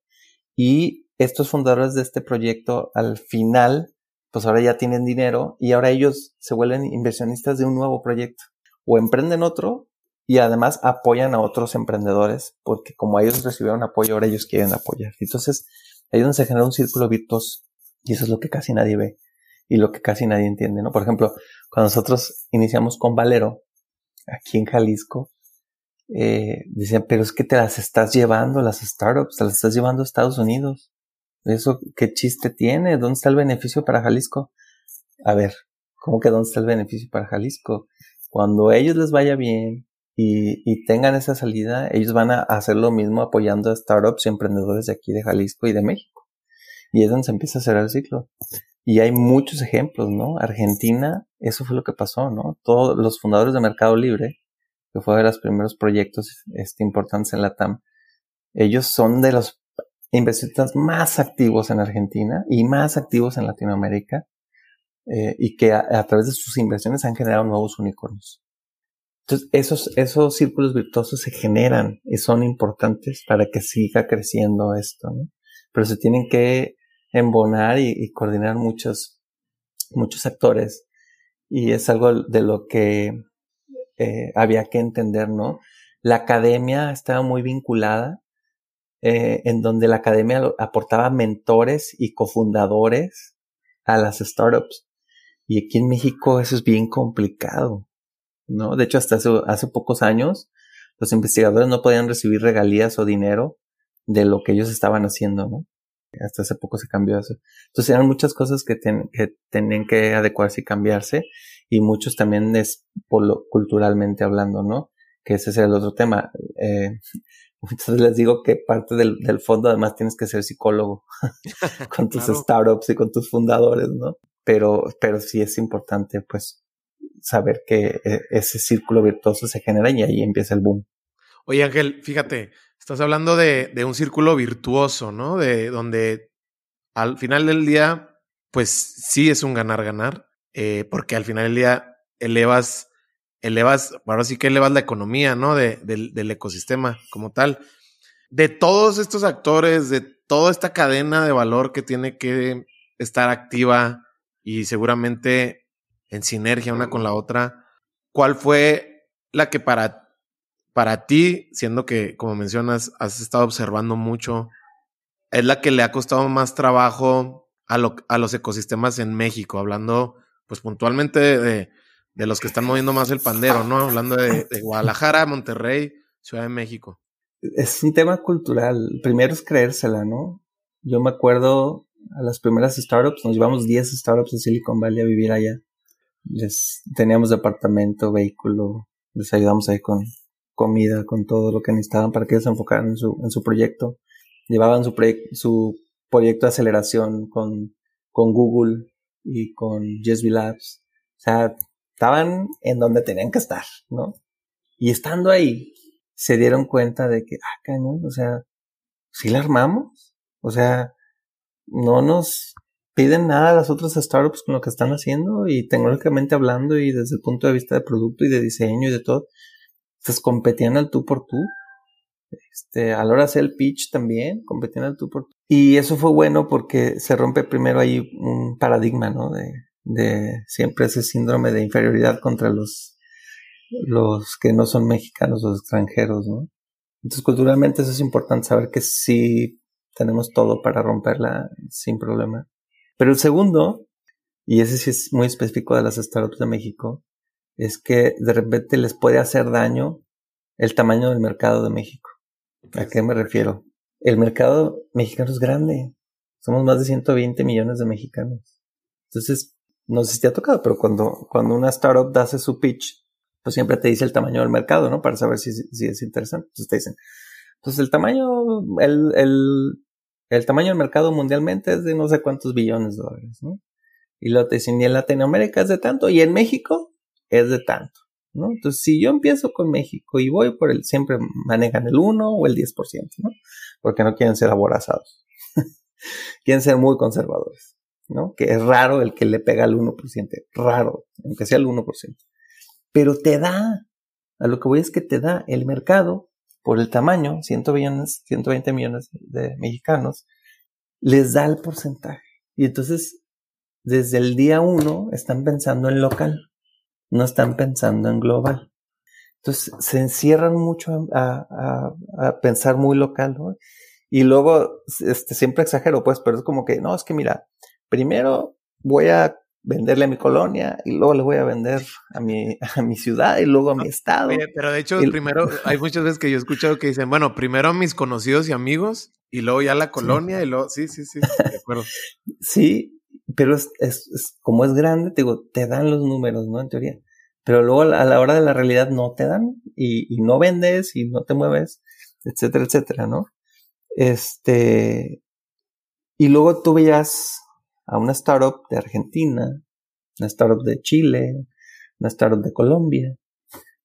y estos fundadores de este proyecto al final pues ahora ya tienen dinero y ahora ellos se vuelven inversionistas de un nuevo proyecto o emprenden otro y además apoyan a otros emprendedores porque como ellos recibieron apoyo, ahora ellos quieren apoyar. Entonces, ahí es donde se genera un círculo virtuoso y eso es lo que casi nadie ve y lo que casi nadie entiende, ¿no? Por ejemplo, Cuando nosotros iniciamos con Valero, aquí en Jalisco, eh, decían, pero es que te las estás llevando, las startups, te las estás llevando a Estados Unidos. Eso, ¿qué chiste tiene? ¿Dónde está el beneficio para Jalisco? A ver, ¿cómo que dónde está el beneficio para Jalisco? Cuando a ellos les vaya bien y, y tengan esa salida, ellos van a hacer lo mismo apoyando a startups y emprendedores de aquí de Jalisco y de México. Y es donde se empieza a cerrar el ciclo. Y hay muchos ejemplos, ¿no? Argentina, eso fue lo que pasó, ¿no? Todos los fundadores de Mercado Libre, que fue de los primeros proyectos este, importantes en la TAM, ellos son de los inversionistas más activos en Argentina y más activos en Latinoamérica eh, y que a, través de sus inversiones han generado nuevos unicornios. Entonces, esos, esos círculos virtuosos se generan y son importantes para que siga creciendo esto, ¿no? Pero se tienen que embonar y, coordinar muchos, muchos actores y es algo de lo que eh, había que entender, ¿no? La academia estaba muy vinculada eh, en donde la academia aportaba mentores y cofundadores a las startups. Y aquí en México eso es bien complicado, ¿no? De hecho, hasta hace, hace pocos años, los investigadores no podían recibir regalías o dinero de lo que ellos estaban haciendo, ¿no? Hasta hace poco se cambió eso. Entonces eran muchas cosas que, que tenían que adecuarse y cambiarse y muchos también es culturalmente hablando, ¿no? Que ese es el otro tema. Eh, entonces les digo que parte del, del fondo además tienes que ser psicólogo con tus startups y con tus fundadores, ¿no? Pero, pero sí es importante pues saber que e, ese círculo virtuoso se genera y ahí empieza el boom. Oye Ángel, fíjate, estás hablando de, de un círculo virtuoso, ¿no? De donde al final del día, pues sí es un ganar-ganar, eh, porque al final del día elevas elevas, ahora sí que elevas la economía, ¿no? De, del ecosistema como tal. De todos estos actores, de toda esta cadena de valor que tiene que estar activa y seguramente en sinergia una con la otra, ¿cuál fue la que para, para ti, siendo que, como mencionas, has estado observando mucho, es la que le ha costado más trabajo a, a los ecosistemas en México, hablando pues puntualmente de los que están moviendo más el pandero, ¿no? Hablando de, Guadalajara, Monterrey, Ciudad de México. Es un tema cultural. Primero es creérsela, ¿no? Yo me acuerdo a las primeras startups, nos llevamos 10 startups de Silicon Valley a vivir allá. Les teníamos departamento, vehículo, les ayudamos ahí con comida, con todo lo que necesitaban para que ellos se enfocaran en su, en su proyecto. Llevaban su, su proyecto de aceleración con, con Google y con Jesby Labs. O sea, estaban en donde tenían que estar, ¿no? Y estando ahí, se dieron cuenta de que, ah, cañón, o sea, sí la armamos. O sea, no nos piden nada a las otras startups con lo que están haciendo y tecnológicamente hablando y desde el punto de vista de producto y de diseño y de todo, pues competían al tú por tú. Este, a la hora de hacer el pitch también, competían al tú por tú. Y eso fue bueno porque se rompe primero ahí un paradigma, ¿no? De, de siempre ese síndrome de inferioridad contra los, los que no son mexicanos, los extranjeros, ¿no? Entonces, culturalmente eso es importante saber que sí tenemos todo para romperla sin problema. Pero el segundo, y ese sí es muy específico de las startups de México, es que de repente les puede hacer daño el tamaño del mercado de México. ¿A qué me refiero? El mercado mexicano es grande. Somos más de 120 millones de mexicanos. Entonces, no sé si te ha tocado, pero cuando, cuando una startup hace su pitch, pues siempre te dice el tamaño del mercado, ¿no? Para saber si, si es interesante. Entonces te dicen, pues el tamaño, el, el, el tamaño del mercado mundialmente es de no sé cuántos billones de dólares, ¿no? Y lo te dicen, y en Latinoamérica es de tanto, y en México es de tanto, ¿no? Entonces, si yo empiezo con México y voy por el, siempre manejan el 1 o el 10%, ¿no? Porque no quieren ser aborazados. quieren ser muy conservadores. ¿No? Que es raro el que le pega al 1%, raro, aunque sea el 1%. Pero te da, a lo que voy es que te da el mercado, por el tamaño, 120 millones de mexicanos, les da el porcentaje. Y entonces, desde el día 1 están pensando en local, no están pensando en global. Entonces, se encierran mucho a, pensar muy local. Y luego, este, siempre exagero, pues, pero es como que, no, es que mira, primero voy a venderle a mi colonia y luego le voy a vender a mi, a mi ciudad y luego a mi estado. pero de hecho, primero, hay muchas veces que yo he escuchado que dicen, bueno, primero a mis conocidos y amigos y luego ya la colonia y luego, sí, sí, sí, de acuerdo. sí, pero es, es, como es grande, te digo, te dan los números, ¿no? En teoría. Pero luego a la hora de la realidad no te dan y, y no vendes y no te mueves, etcétera, etcétera, ¿no? Este, y luego tú veías a una startup de Argentina, una startup de Chile, una startup de Colombia,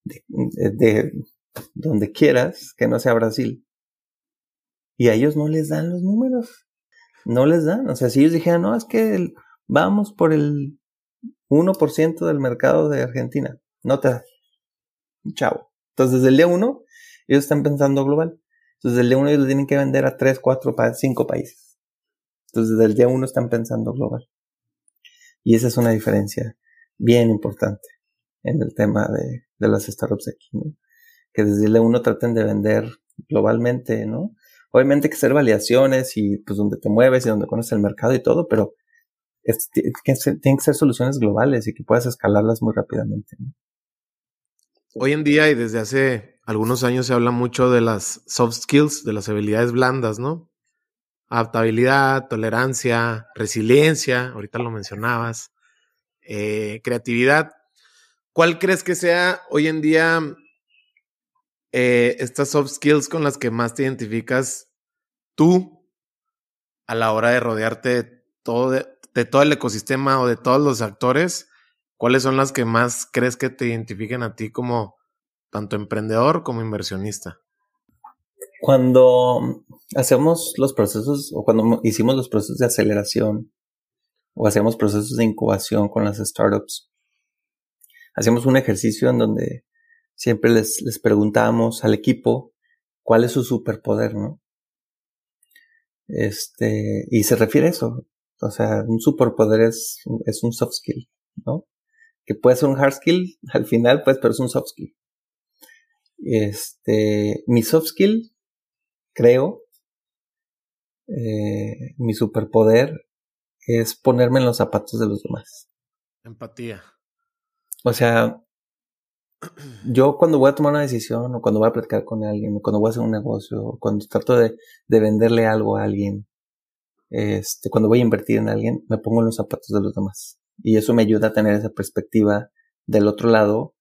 de, donde quieras, que no sea Brasil. Y a ellos no les dan los números. No les dan. O sea, si ellos dijeran, no, es que vamos por el 1% del mercado de Argentina, no te da. Chao. Entonces, desde el día uno, ellos están pensando global. Entonces, desde el día uno, ellos le tienen que vender a 3, 4, 5 países. Entonces, desde el día uno están pensando global. Y esa es una diferencia bien importante en el tema de, las startups aquí, ¿no? Que desde el día uno traten de vender globalmente, ¿no? Obviamente que hacer validaciones y pues donde te mueves y donde conoces el mercado y todo, pero tienen que ser soluciones globales y que puedas escalarlas muy rápidamente. Hoy en día y desde hace algunos años se habla mucho de las soft skills, de las habilidades blandas, ¿no? Adaptabilidad, tolerancia, resiliencia, ahorita lo mencionabas, eh, creatividad. ¿Cuál crees que sea hoy en día eh, estas soft skills con las que más te identificas tú a la hora de rodearte de todo, de todo el ecosistema o de todos los actores? ¿Cuáles son las que más crees que te identifiquen a ti como tanto emprendedor como inversionista? Cuando hacemos los procesos, o cuando hicimos los procesos de aceleración, o hacemos procesos de incubación con las startups, hacemos un ejercicio en donde siempre les, les preguntamos al equipo cuál es su superpoder, ¿no? Este, y se refiere a eso. O sea, un superpoder es, es un soft skill, ¿no? Que puede ser un hard skill al final, pues, pero es un soft skill. Este, mi soft skill creo, eh, mi superpoder es ponerme en los zapatos de los demás. Empatía. O sea, yo cuando voy a tomar una decisión o cuando voy a platicar con alguien o cuando voy a hacer un negocio o cuando trato de, de venderle algo a alguien, este, cuando voy a invertir en alguien, me pongo en los zapatos de los demás. Y eso me ayuda a tener esa perspectiva del otro lado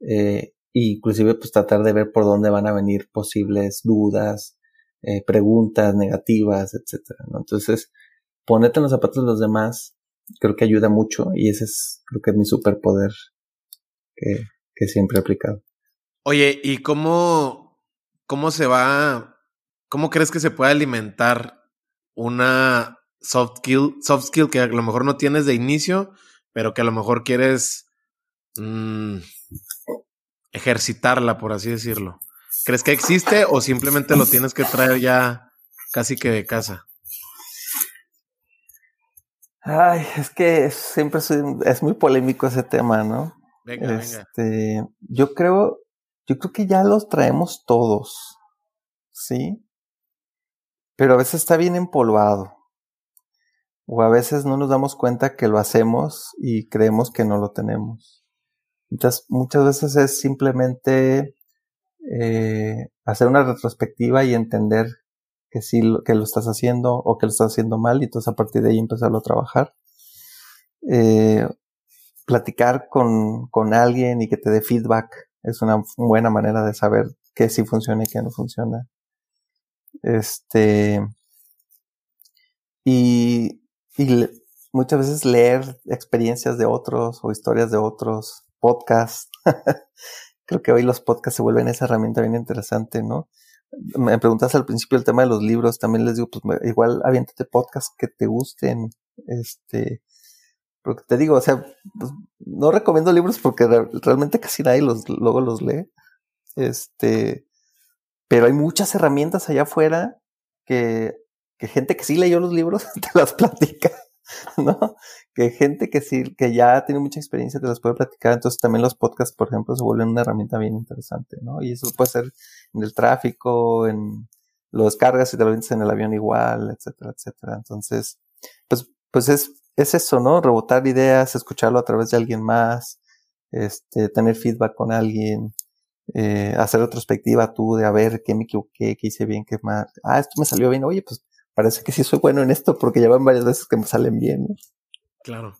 eh, inclusive pues tratar de ver por dónde van a venir posibles dudas, eh, preguntas negativas, etcétera, ¿no? Entonces, ponerte en los zapatos de los demás creo que ayuda mucho y ese es creo que es mi superpoder que, siempre he aplicado. Oye, ¿y cómo, cómo se va, cómo crees que se puede alimentar una soft skill, soft skill que a lo mejor no tienes de inicio, pero que a lo mejor quieres mmm, ejercitarla, por así decirlo? ¿Crees que existe o simplemente lo tienes que traer ya casi que de casa? Ay, es que siempre es, muy polémico ese tema, ¿no? Venga, este, venga. Yo creo, yo creo que ya los traemos todos, ¿sí? Pero a veces está bien empolvado. O a veces no nos damos cuenta que lo hacemos y creemos que no lo tenemos. Muchas veces es simplemente eh, hacer una retrospectiva y entender que sí que lo estás haciendo o que lo estás haciendo mal y entonces a partir de ahí empezarlo a trabajar. Eh, platicar con, con alguien y que te dé feedback es una buena manera de saber qué sí funciona y qué no funciona. Este, y, y muchas veces leer experiencias de otros o historias de otros podcast. Creo que hoy los podcasts se vuelven esa herramienta bien interesante, ¿no? Me preguntas al principio el tema de los libros, también les digo, pues igual aviéntate podcasts que te gusten, este, porque te digo, o sea, pues, no recomiendo libros porque realmente casi nadie los, luego los lee, este, pero hay muchas herramientas allá afuera que, que gente que sí leyó los libros te las platica. ¿no? Que gente que sí, que ya tiene mucha experiencia te las puede platicar. Entonces también los podcasts, por ejemplo, se vuelven una herramienta bien interesante, ¿no? Y eso puede ser en el tráfico, en lo descargas y te lo vendes en el avión igual, etcétera, etcétera. Entonces, pues, pues es, es eso, ¿no? Rebotar ideas, escucharlo a través de alguien más, este, tener feedback con alguien, eh, hacer retrospectiva tú de a ver qué me equivoqué, qué hice bien, qué más. Ah, esto me salió bien. Oye, pues parece que sí soy bueno en esto porque ya van varias veces que me salen bien. Claro.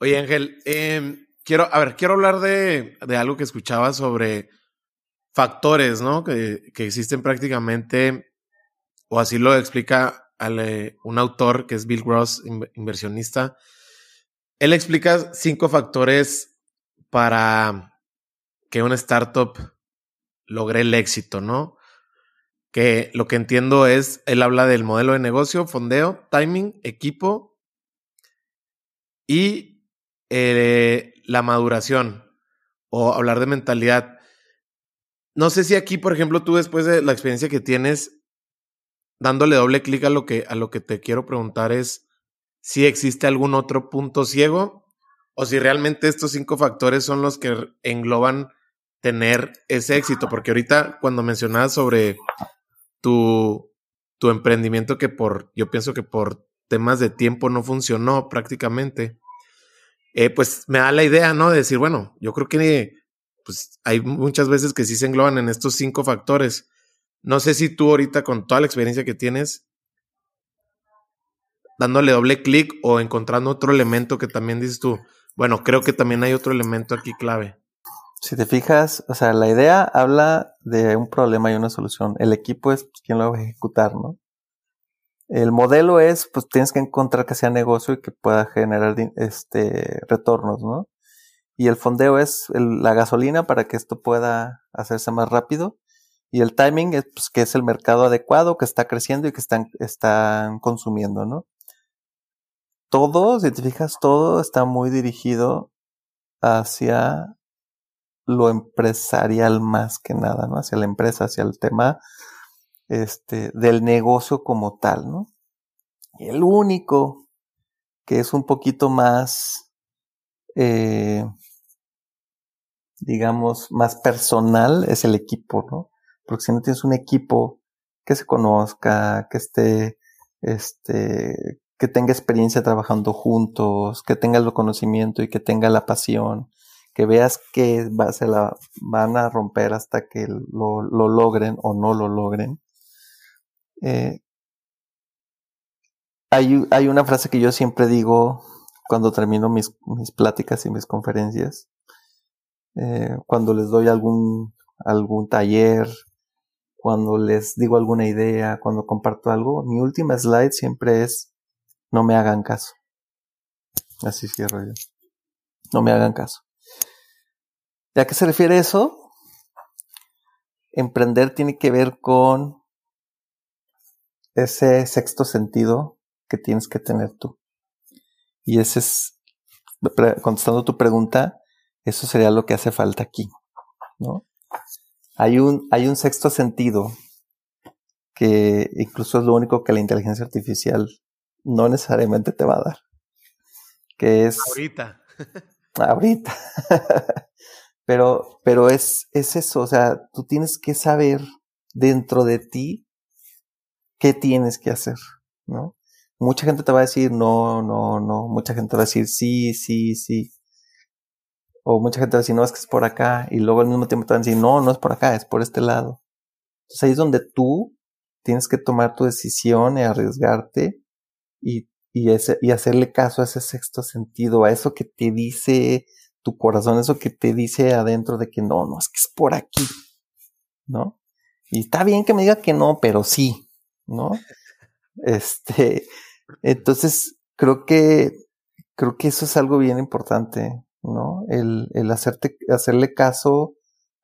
Oye, Ángel, em, quiero, a ver, quiero hablar de, de, algo que escuchaba sobre factores, ¿no? Que, que existen prácticamente, o así lo explica un autor que es Bill Gross, inversionista. Él explica cinco factores para que una startup logre el éxito, ¿no? Que lo que entiendo es, él habla del modelo de negocio, fondeo, timing, equipo y eh, la maduración o hablar de mentalidad. No sé si aquí, por ejemplo, tú después de la experiencia que tienes, dándole doble clic a a lo que te quiero preguntar es si existe algún otro punto ciego o si realmente estos cinco factores son los que engloban tener ese éxito, porque ahorita cuando mencionabas sobre tu, emprendimiento que por, yo pienso que por temas de tiempo no funcionó prácticamente, eh, pues me da la idea, ¿no? De decir, bueno, yo creo que pues hay muchas veces que sí se engloban en estos cinco factores. No sé si tú ahorita con toda la experiencia que tienes, dándole doble clic o encontrando otro elemento que también dices tú, bueno, creo que también hay otro elemento aquí clave. Si te fijas, o sea, la idea habla de un problema y una solución. El equipo es quien lo va a ejecutar, ¿no? El modelo es, pues tienes que encontrar que sea negocio y que pueda generar este, retornos, ¿no? Y el fondeo es la gasolina para que esto pueda hacerse más rápido. Y el timing es pues, que es el mercado adecuado, que está creciendo y que están, están consumiendo, ¿no? Todo, si te fijas, todo está muy dirigido hacia lo empresarial más que nada, ¿no? Hacia la empresa, hacia el tema este, del negocio como tal, ¿no? Y el único que es un poquito más, eh, digamos, más personal es el equipo, ¿no? Porque si no tienes un equipo que se conozca, que esté, este, que tenga experiencia trabajando juntos, que tenga el conocimiento y que tenga la pasión, que veas que va, se la van a romper hasta que lo, logren o no lo logren. Eh, hay, hay, una frase que yo siempre digo cuando termino mis, mis pláticas y mis conferencias, eh, cuando les doy algún, algún taller, cuando les digo alguna idea, cuando comparto algo, mi última slide siempre es no me hagan caso. Así cierro yo. No me hagan caso. ¿Y a qué se refiere eso? Emprender tiene que ver con ese sexto sentido que tienes que tener tú. Y ese es, contestando tu pregunta, eso sería lo que hace falta aquí, ¿no? Hay un, hay un sexto sentido que incluso es lo único que la inteligencia artificial no necesariamente te va a dar. Que es. Ahorita. ahorita. pero, pero es, es eso. O sea, tú tienes que saber dentro de ti qué tienes que hacer, ¿no? Mucha gente te va a decir no, no, no. Mucha gente va a decir sí, sí, sí. O mucha gente va a decir, no, es que es por acá. Y luego al mismo tiempo te van a decir, no, no es por acá, es por este lado. Entonces ahí es donde tú tienes que tomar tu decisión y arriesgarte y, y, ese, y hacerle caso a ese sexto sentido, a eso que te dice tu corazón, eso que te dice adentro de que no, no, es que es por aquí, ¿no? Y está bien que me diga que no, pero sí, ¿no? Este, entonces creo que, creo que eso es algo bien importante. ¿no? El, el hacerte, hacerle caso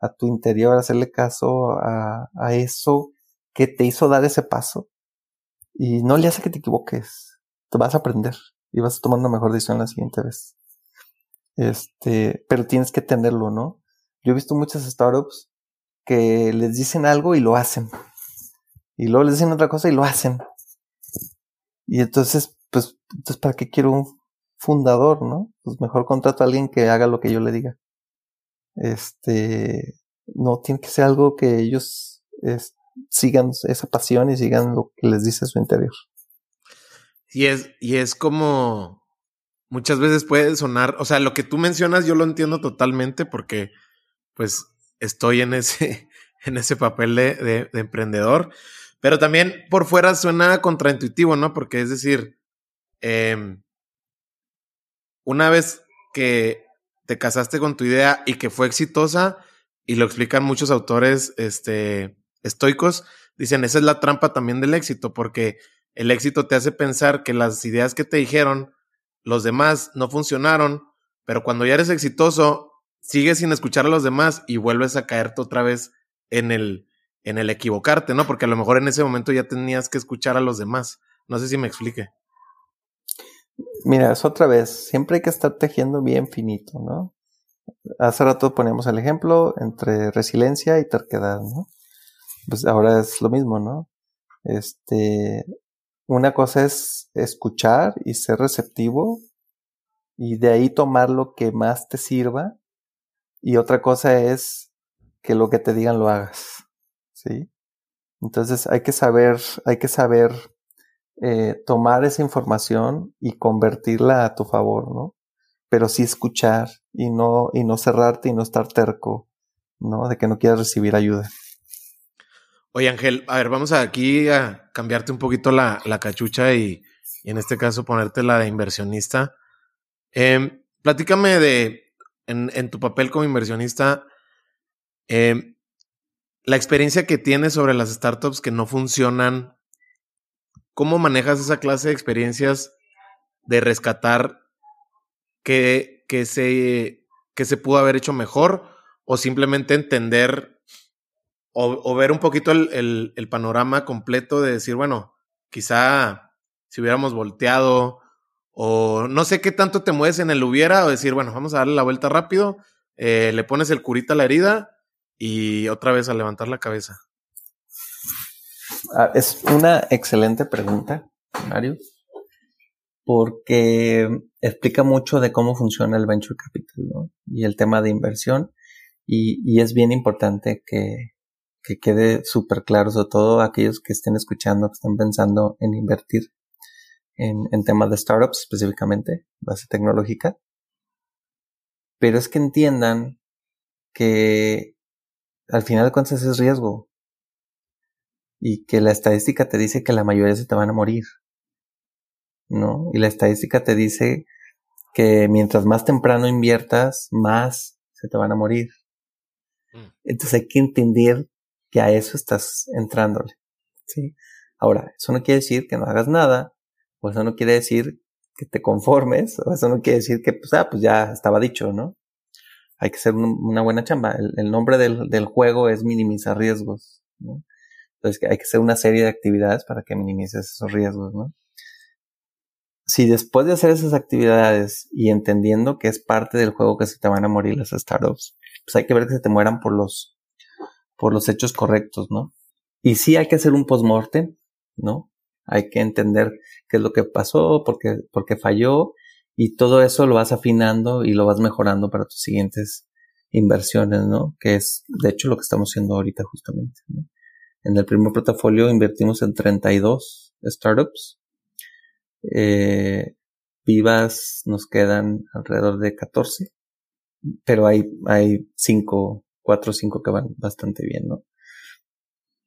a tu interior, hacerle caso a, a eso que te hizo dar ese paso. Y no le hace que te equivoques. Te vas a aprender y vas a tomar una mejor decisión la siguiente vez. Este, pero tienes que tenerlo, ¿no? Yo he visto muchas startups que les dicen algo y lo hacen. Y luego les dicen otra cosa y lo hacen. Y entonces, pues, entonces, ¿para qué quiero un fundador, ¿no? Pues mejor contrato a alguien que haga lo que yo le diga. Este, no tiene que ser algo que ellos sigan esa pasión y sigan lo que les dice su interior. Y es, y es como, muchas veces puede sonar, o sea, lo que tú mencionas yo lo entiendo totalmente porque pues estoy en ese, en ese papel de, emprendedor, pero también por fuera suena contraintuitivo, ¿no? Porque es decir, em, una vez que te casaste con tu idea y que fue exitosa, y lo explican muchos autores este, estoicos, dicen, esa es la trampa también del éxito, porque el éxito te hace pensar que las ideas que te dijeron los demás no funcionaron, pero cuando ya eres exitoso, sigues sin escuchar a los demás y vuelves a caerte otra vez en el, en el equivocarte, ¿no? Porque a lo mejor en ese momento ya tenías que escuchar a los demás. No sé si me explique. Mira, es otra vez, siempre hay que estar tejiendo bien finito, ¿no? Hace rato ponemos el ejemplo entre resiliencia y terquedad, ¿no? Pues ahora es lo mismo, ¿no? Este, una cosa es escuchar y ser receptivo y de ahí tomar lo que más te sirva y otra cosa es que lo que te digan lo hagas, ¿sí? Entonces hay que saber, hay que saber eh, tomar esa información y convertirla a tu favor, ¿no? Pero sí escuchar y no, y no cerrarte y no estar terco, ¿no? De que no quieras recibir ayuda. Oye, Ángel, a ver, vamos aquí a cambiarte un poquito la, cachucha y, en este caso ponerte la de inversionista. Em, platícame de, en, tu papel como inversionista, em, la experiencia que tienes sobre las startups que no funcionan, ¿cómo manejas esa clase de experiencias de rescatar que, que, se, que se pudo haber hecho mejor o simplemente entender o, ver un poquito el, panorama completo de decir, bueno, quizá si hubiéramos volteado o no sé qué tanto te mueves en el hubiera o decir, bueno, vamos a darle la vuelta rápido, eh, le pones el curita a la herida y otra vez a levantar la cabeza. Ah, es una excelente pregunta, Mario, porque explica mucho de cómo funciona el venture capital ¿no? y el tema de inversión y es bien importante que, que quede súper claro, sobre todo aquellos que estén escuchando, que estén pensando en invertir en, en temas de startups específicamente, base tecnológica. Pero es que entiendan que al final de cuentas es riesgo. Y que la estadística te dice que la mayoría se te van a morir. ¿No? Y la estadística te dice que mientras más temprano inviertas, más se te van a morir. Mm. Entonces hay que entender que a eso estás entrándole. ¿sí? Ahora, eso no quiere decir que no hagas nada, o eso no quiere decir que te conformes, o eso no quiere decir que, pues, ah, pues ya estaba dicho, ¿no? Hay que hacer una buena chamba. El, nombre del, del, juego es minimizar riesgos, ¿no? Entonces hay que hacer una serie de actividades para que minimices esos riesgos, ¿no? Si después de hacer esas actividades y entendiendo que es parte del juego que se te van a morir las startups, pues hay que ver que se te mueran por los por los hechos correctos, ¿no? Y sí hay que hacer un postmortem, ¿no? Hay que entender qué es lo que pasó, por qué, falló, y todo eso lo vas afinando y lo vas mejorando para tus siguientes inversiones, ¿no? Que es, de hecho, lo que estamos haciendo ahorita justamente. En el primer portafolio invertimos en 32 startups. Eh, vivas nos quedan alrededor de 14, pero hay, hay cinco cuatro o cinco que van bastante bien, ¿no?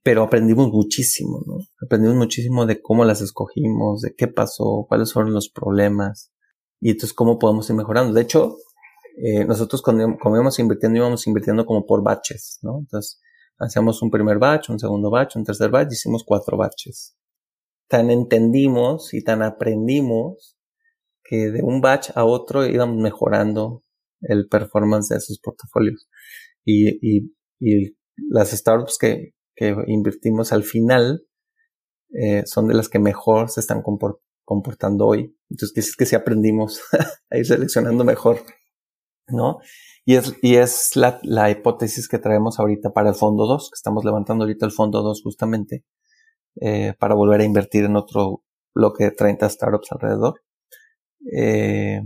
Pero aprendimos muchísimo, ¿no? Aprendimos muchísimo de cómo las escogimos, de qué pasó, cuáles fueron los problemas y entonces cómo podemos ir mejorando. De hecho, eh, nosotros cuando, cuando íbamos invirtiendo, íbamos invirtiendo como por batches, ¿no? Entonces, hacíamos un primer batch, un segundo batch, un tercer batch, hicimos cuatro batches. Tan entendimos y tan aprendimos que de un batch a otro íbamos mejorando el performance de esos portafolios y, y, las startups que, que, invertimos al final eh, son de las que mejor se están comportando hoy. Entonces, es que sí aprendimos a ir seleccionando mejor, ¿no? Y es, y es la, la hipótesis que traemos ahorita para el fondo 2, que estamos levantando ahorita el fondo 2 justamente, eh, para volver a invertir en otro bloque de 30 startups alrededor. Eh,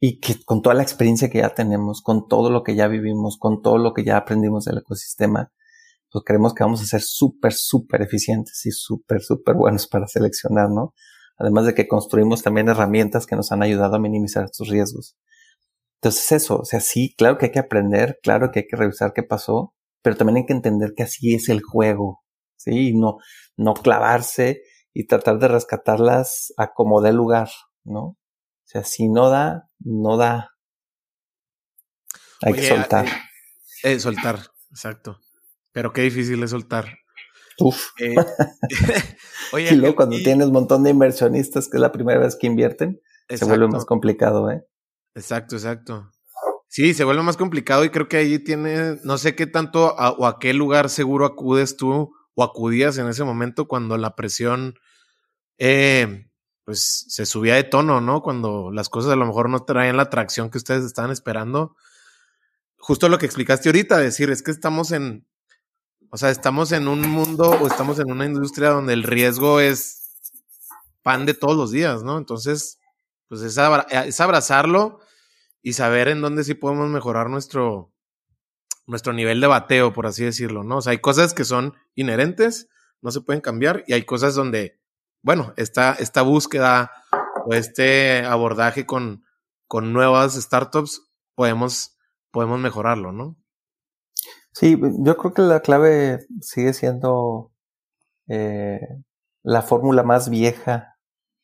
y que con toda la experiencia que ya tenemos, con todo lo que ya vivimos, con todo lo que ya aprendimos del ecosistema, pues creemos que vamos a ser súper, súper eficientes y súper, súper buenos para seleccionar, ¿no? Además de que construimos también herramientas que nos han ayudado a minimizar estos riesgos. Entonces eso, o sea, sí, claro que hay que aprender, claro que hay que revisar qué pasó, pero también hay que entender que así es el juego, ¿sí? Y no, no clavarse y tratar de rescatarlas a como dé lugar, ¿no? O sea, si no da, no da. Hay que soltar. Eh, eh, soltar, exacto. Pero qué difícil es soltar. Uf. Eh, oye, y luego cuando tienes un montón de inversionistas, que es la primera vez que invierten, se vuelve más complicado, ¿eh? Exacto, exacto. Sí, se vuelve más complicado y creo que ahí tiene, no sé qué tanto o a qué lugar seguro acudes tú o acudías en ese momento cuando la presión eh, pues se subía de tono, ¿no? Cuando las cosas a lo mejor no traían la atracción que ustedes estaban esperando. Justo lo que explicaste ahorita, decir, es que estamos en, o sea, estamos en un mundo o estamos en una industria donde el riesgo es pan de todos los días, ¿no? Entonces, pues es, es abrazarlo y saber en dónde sí podemos mejorar nuestro, nuestro nivel de bateo, por así decirlo, ¿no? O sea, hay cosas que son inherentes, no se pueden cambiar, y hay cosas donde, bueno, esta, esta búsqueda o este abordaje con, con nuevas startups podemos, podemos mejorarlo, ¿no? Sí, yo creo que la clave sigue siendo eh, la fórmula más vieja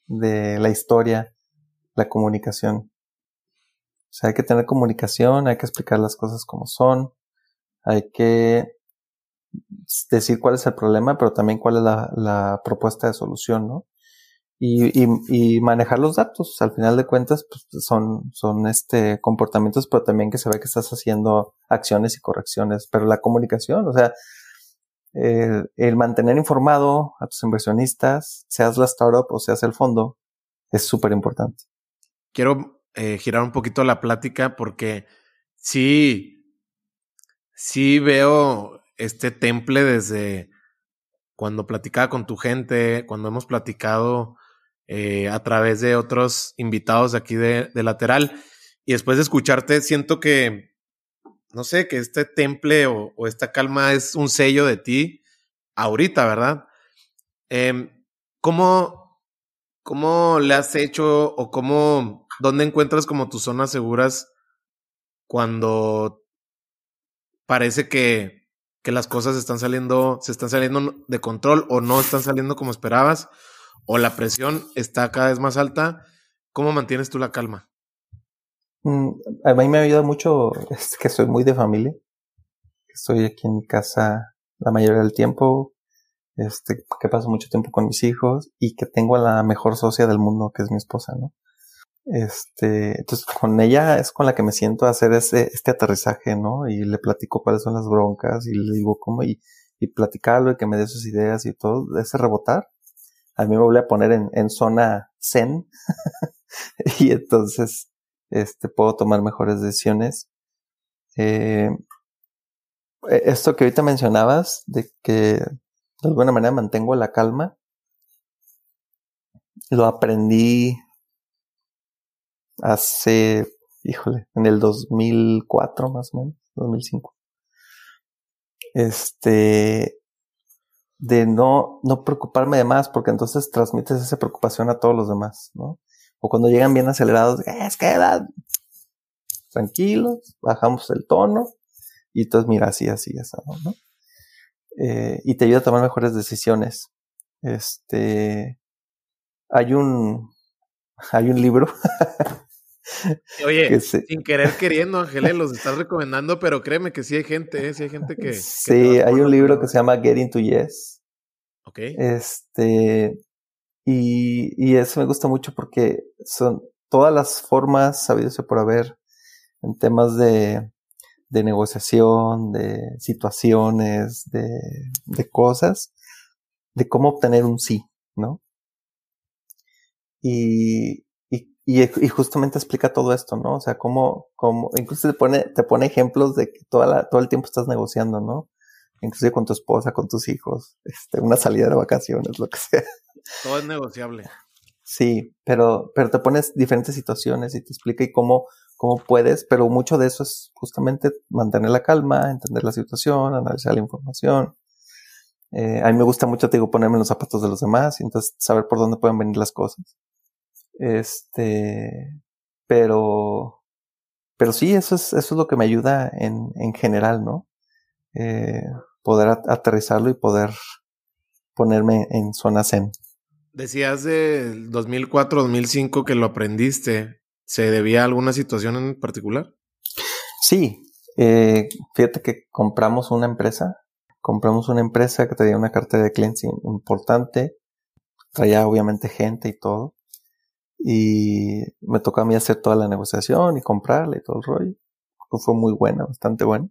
de la historia, la comunicación. O sea, hay que tener comunicación, hay que explicar las cosas como son, hay que decir cuál es el problema, pero también cuál es la, propuesta de solución, ¿no? Y, manejar los datos. Al final de cuentas, pues, son, son este comportamientos, pero también que se ve que estás haciendo acciones y correcciones. Pero la comunicación, o sea, el, el mantener informado a tus inversionistas, seas la startup o seas el fondo, es súper importante. Quiero eh, girar un poquito la plática porque sí, sí veo este temple desde cuando platicaba con tu gente, cuando hemos platicado eh, a través de otros invitados de aquí de, lateral. Y después de escucharte, siento que, no sé, que este temple o, esta calma es un sello de ti ahorita, ¿verdad? Em, ¿cómo, ¿Cómo le has hecho o cómo ¿Dónde encuentras como tus zonas seguras cuando parece que, que las cosas están saliendo, se están saliendo de control o no están saliendo como esperabas? ¿O la presión está cada vez más alta? ¿Cómo mantienes tú la calma? Mm, a mí me ayuda mucho que soy muy de familia. Estoy aquí en mi casa la mayoría del tiempo, este, que paso mucho tiempo con mis hijos y que tengo a la mejor socia del mundo, que es mi esposa, ¿no? Este, entonces con ella es con la que me siento a hacer ese, este aterrizaje, ¿no? Y le platico cuáles son las broncas y le digo cómo y, y platicarlo y que me dé sus ideas y todo, ese rebotar. A mí me voy a poner en, en zona zen y entonces, este, puedo tomar mejores decisiones. Eh, e, esto que ahorita mencionabas, de que de alguna manera mantengo la calma, lo aprendí hace, híjole, en el 2004 más o menos, 2005. Este, de no, no preocuparme de más, porque entonces transmites esa preocupación a todos los demás, ¿no? O cuando llegan bien acelerados, es que edad, tranquilos, bajamos el tono, y entonces mira, así, así, así, ¿no? Eh, y te ayuda a tomar mejores decisiones. Este, hay un, hay un libro Oye, sin querer queriendo, Ángeles, los estás recomendando, pero créeme que sí hay gente, ¿eh? sí hay gente que. Sí, hay un libro que se llama Getting to Yes. Ok. Este. Y, y eso me gusta mucho porque son todas las formas sabidas por haber en temas de, de negociación, de situaciones, de, de cosas, de cómo obtener un sí, ¿no? Y, y, y, justamente explica todo esto, ¿no? O sea, cómo, cómo, incluso te pone, te pone ejemplos de que toda la, todo el tiempo estás negociando, ¿no? Inclusive con tu esposa, con tus hijos, este, una salida de vacaciones, lo que sea. Todo es negociable. Sí, pero, pero te pones diferentes situaciones y te explica y cómo, cómo puedes, pero mucho de eso es justamente mantener la calma, entender la situación, analizar la información, Eh, a mí me gusta mucho, te digo, ponerme en los zapatos de los demás y entonces saber por dónde pueden venir las cosas. Este, pero, pero sí, eso es, eso es lo que me ayuda en, en general, ¿no? Eh, poder aterrizarlo y poder ponerme en zona zen. Decías de 2004-2005 que lo aprendiste. ¿Se debía a alguna situación en particular? Sí, eh, fíjate que compramos una empresa, compramos una empresa que tenía una cartera de clientes importante, traía obviamente gente y todo, y me tocó a mí hacer toda la negociación y comprarle y todo el rollo. Fue muy buena, bastante buena.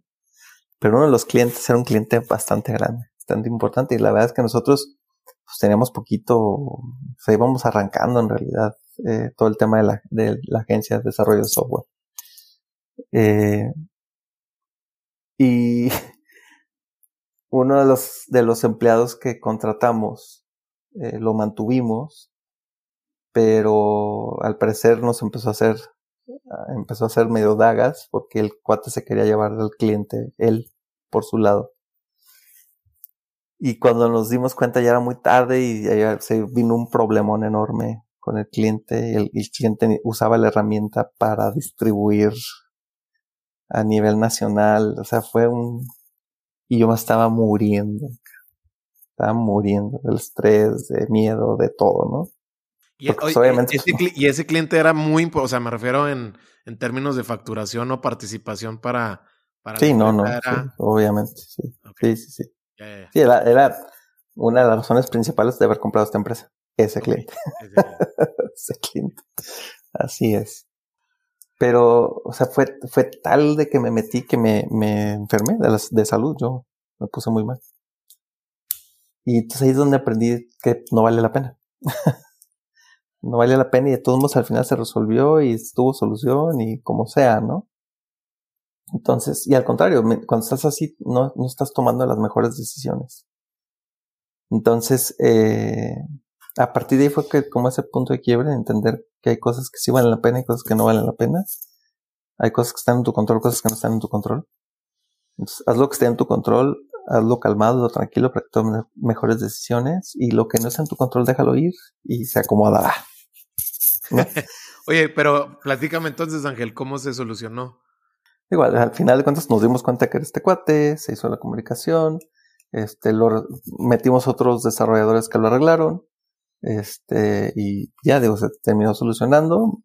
Pero uno de los clientes era un cliente bastante grande, bastante importante, y la verdad es que nosotros pues, teníamos poquito, o sea, íbamos arrancando en realidad eh, todo el tema de la, de la agencia de desarrollo de software. Eh, y uno de los, de los empleados que contratamos eh, lo mantuvimos, pero al parecer nos empezó a hacer, empezó a hacer medio dagas porque el cuate se quería llevar al cliente, él, por su lado. Y cuando nos dimos cuenta ya era muy tarde y se vino un problemón enorme con el cliente. El, el cliente usaba la herramienta para distribuir a nivel nacional. O sea, fue un... Y yo me estaba muriendo. Estaba muriendo del estrés, de miedo, de todo, ¿no? Y, pues, obviamente, ese, y ese cliente era muy, o sea, me refiero en, en términos de facturación o participación para... para sí, no, no, obviamente, sí. Sí, sí, sí. Sí, era, era, una de las razones principales de haber comprado esta empresa. Ese cliente. ese cliente. Así es. Pero, o sea, fue, fue tal de que me metí que me, me enfermé de, de salud. Yo me puse muy mal. Y entonces ahí es donde aprendí que no vale la pena. no vale la pena y de todos modos al final se resolvió y tuvo solución y como sea, ¿no? Entonces, y al contrario, cuando estás así, no, no estás tomando las mejores decisiones. Entonces, eh, a partir de ahí fue que como ese punto de quiebre, entender que hay cosas que sí valen la pena y cosas que no valen la pena. Hay cosas que están en tu control, cosas que no están en tu control. Haz lo que esté en tu control, hazlo calmado, tranquilo para que tomes mejores decisiones y lo que no está en tu control déjalo ir y se acomodará. Oye, pero platícame entonces, Ángel, ¿cómo se solucionó? Igual, al final de cuentas nos dimos cuenta que era este cuate, se hizo la comunicación, este, lo metimos otros desarrolladores que lo arreglaron, este, y ya digo, se terminó solucionando,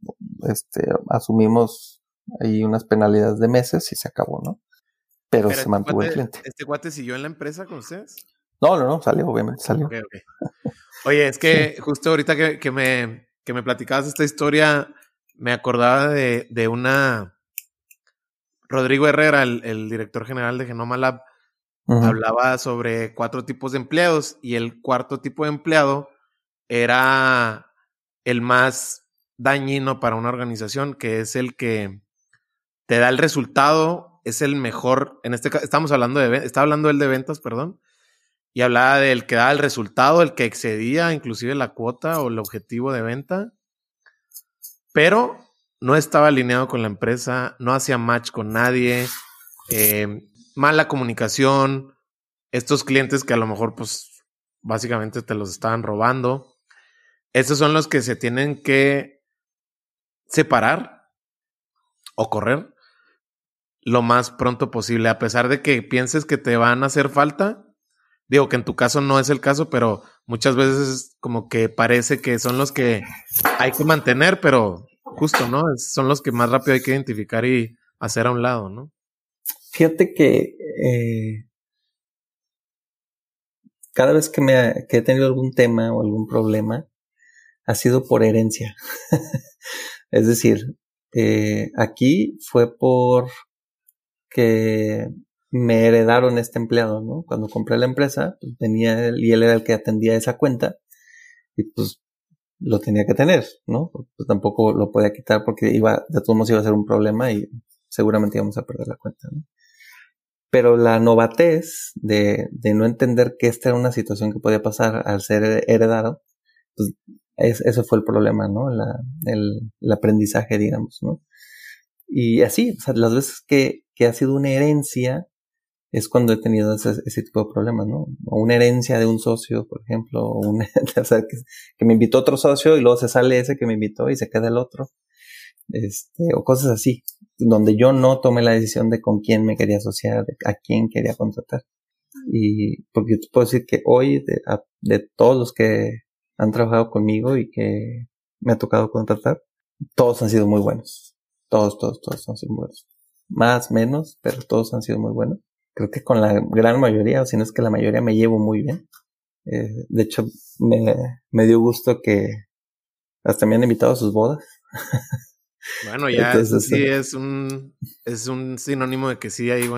este, asumimos ahí unas penalidades de meses y se acabó, ¿no? Pero, se este mantuvo el cliente. ¿Este cuate siguió en la empresa con ustedes? No, no, no, salió, obviamente, salió. Oye, es que justo ahorita que, que, me, que me platicabas esta historia, me acordaba de, de una Rodrigo Herrera, el, director general de Genoma Lab, hablaba sobre cuatro tipos de empleados y el cuarto tipo de empleado era el más dañino para una organización, que es el que te da el resultado, es el mejor, en este caso, estamos hablando de, estaba hablando él de ventas, perdón, y hablaba del que da el resultado, el que excedía inclusive la cuota o el objetivo de venta, pero no estaba alineado con la empresa, no hacía match con nadie, eh, mala comunicación, estos clientes que a lo mejor pues básicamente te los estaban robando. Esos son los que se tienen que separar o correr lo más pronto posible, a pesar de que pienses que te van a hacer falta. Digo que en tu caso no es el caso, pero muchas veces como que parece que son los que hay que mantener, pero justo, ¿no? Son los que más rápido hay que identificar y hacer a un lado, ¿no? Fíjate que eh, cada vez que, me he tenido algún tema o algún problema, ha sido por herencia. es decir, eh, aquí fue por que me heredaron este empleado, ¿no? Cuando compré la empresa, pues venía él y él era el que atendía esa cuenta y pues lo tenía que tener, ¿no? Pues tampoco lo podía quitar porque iba, de todos modos iba a ser un problema y seguramente íbamos a perder la cuenta, ¿no? Pero la novatez de, de no entender que esta era una situación que podía pasar al ser heredado, pues ese fue el problema, ¿no? La, el, el, aprendizaje, digamos, ¿no? Y así, o sea, las veces que, que ha sido una herencia, es cuando he tenido ese, tipo de problemas, ¿no? O una herencia de un socio, por ejemplo, o, una, o sea, que, me invitó otro socio y luego se sale ese que me invitó y se queda el otro. Este, o cosas así, donde yo no tomé la decisión de con quién me quería asociar, a quién quería contratar. Y porque te puedo decir que hoy, de, de todos los que han trabajado conmigo y que me ha tocado contratar, todos han sido muy buenos. Todos, todos, todos han sido muy buenos. Más, menos, pero todos han sido muy buenos creo que con la gran mayoría, o si no es que la mayoría me llevo muy bien. Eh, de hecho, me, me, dio gusto que hasta me han invitado a sus bodas. Bueno, ya sí es un, es un sinónimo de que sí hay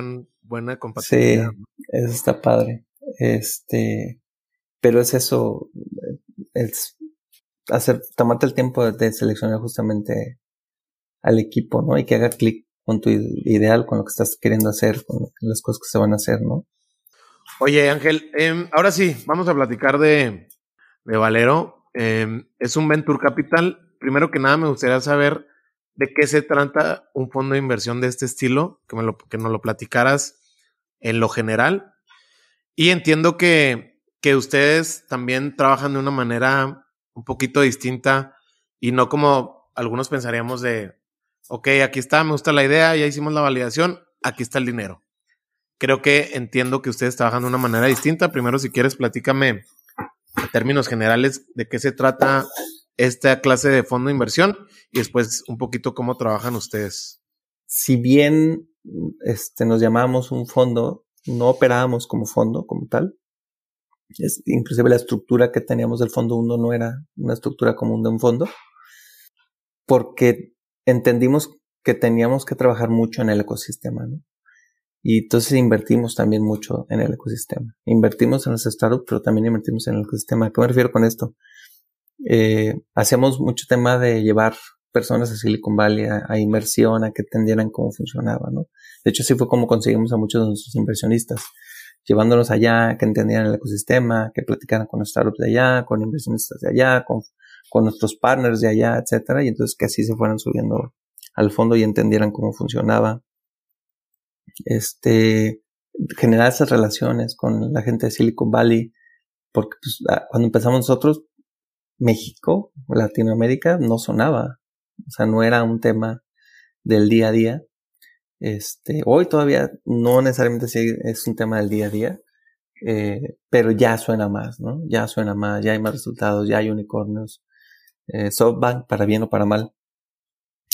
buena compatibilidad. Sí, eso está padre. Este, pero es eso, es hacer, tomarte el tiempo de, de seleccionar justamente al equipo, ¿no? Y que haga clic con tu ideal, con lo que estás queriendo hacer, con las cosas que se van a hacer, ¿no? Oye, Ángel, em, ahora sí, vamos a platicar de, de Valero. Em, es un Venture Capital. Primero que nada, me gustaría saber de qué se trata un fondo de inversión de este estilo, que, me lo, que nos lo platicaras en lo general. Y entiendo que, que ustedes también trabajan de una manera un poquito distinta y no como algunos pensaríamos de ok, aquí está, me gusta la idea, ya hicimos la validación, aquí está el dinero. Creo que entiendo que ustedes trabajan de una manera distinta. Primero, si quieres, platícame en términos generales de qué se trata esta clase de fondo de inversión y después un poquito cómo trabajan ustedes. Si bien este, nos llamamos un fondo, no operábamos como fondo, como tal. Inclusive la estructura que teníamos del fondo 1 no era una estructura común de un fondo, porque entendimos que teníamos que trabajar mucho en el ecosistema, ¿no? Y entonces invertimos también mucho en el ecosistema. Invertimos en los startups, pero también invertimos en el ecosistema. ¿A qué me refiero con esto? Eh, hacíamos mucho tema de llevar personas a Silicon Valley a, inversión, a que entendieran cómo funcionaba, ¿no? De hecho, así fue como conseguimos a muchos de nuestros inversionistas, llevándolos allá, que entendieran el ecosistema, que platicaran con startups de allá, con inversionistas de allá, con con nuestros partners de allá, etcétera, y entonces que así se fueran subiendo al fondo y entendieran cómo funcionaba. Este, generar esas relaciones con la gente de Silicon Valley, porque pues, ah, cuando empezamos nosotros, México, Latinoamérica, no sonaba, o sea, no era un tema del día a día. Este, hoy todavía no necesariamente es un tema del día a día, eh, pero ya suena más, ¿no? Ya suena más, ya hay más resultados, ya hay unicornios, eh, SoftBank, para bien o para mal,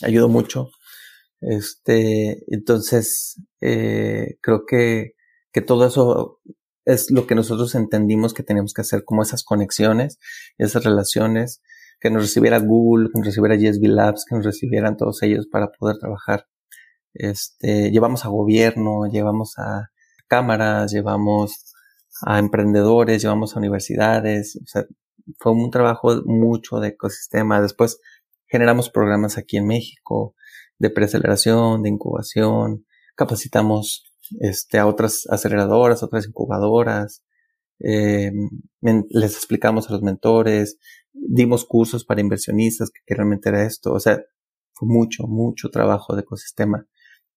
ayudó mucho. Este, entonces, eh, creo que, que todo eso es lo que nosotros entendimos que teníamos que hacer, como esas conexiones, esas relaciones, que nos recibiera Google, que nos recibiera GSB Labs, que nos recibieran todos ellos para poder trabajar. Este, llevamos a gobierno, llevamos a cámaras, llevamos a emprendedores, llevamos a universidades, o sea, fue un trabajo mucho de ecosistema. Después generamos programas aquí en México de preaceleración, de incubación, capacitamos este, a otras aceleradoras, otras incubadoras, eh, les explicamos a los mentores, dimos cursos para inversionistas que, realmente era esto, o sea, fue mucho, mucho trabajo de ecosistema.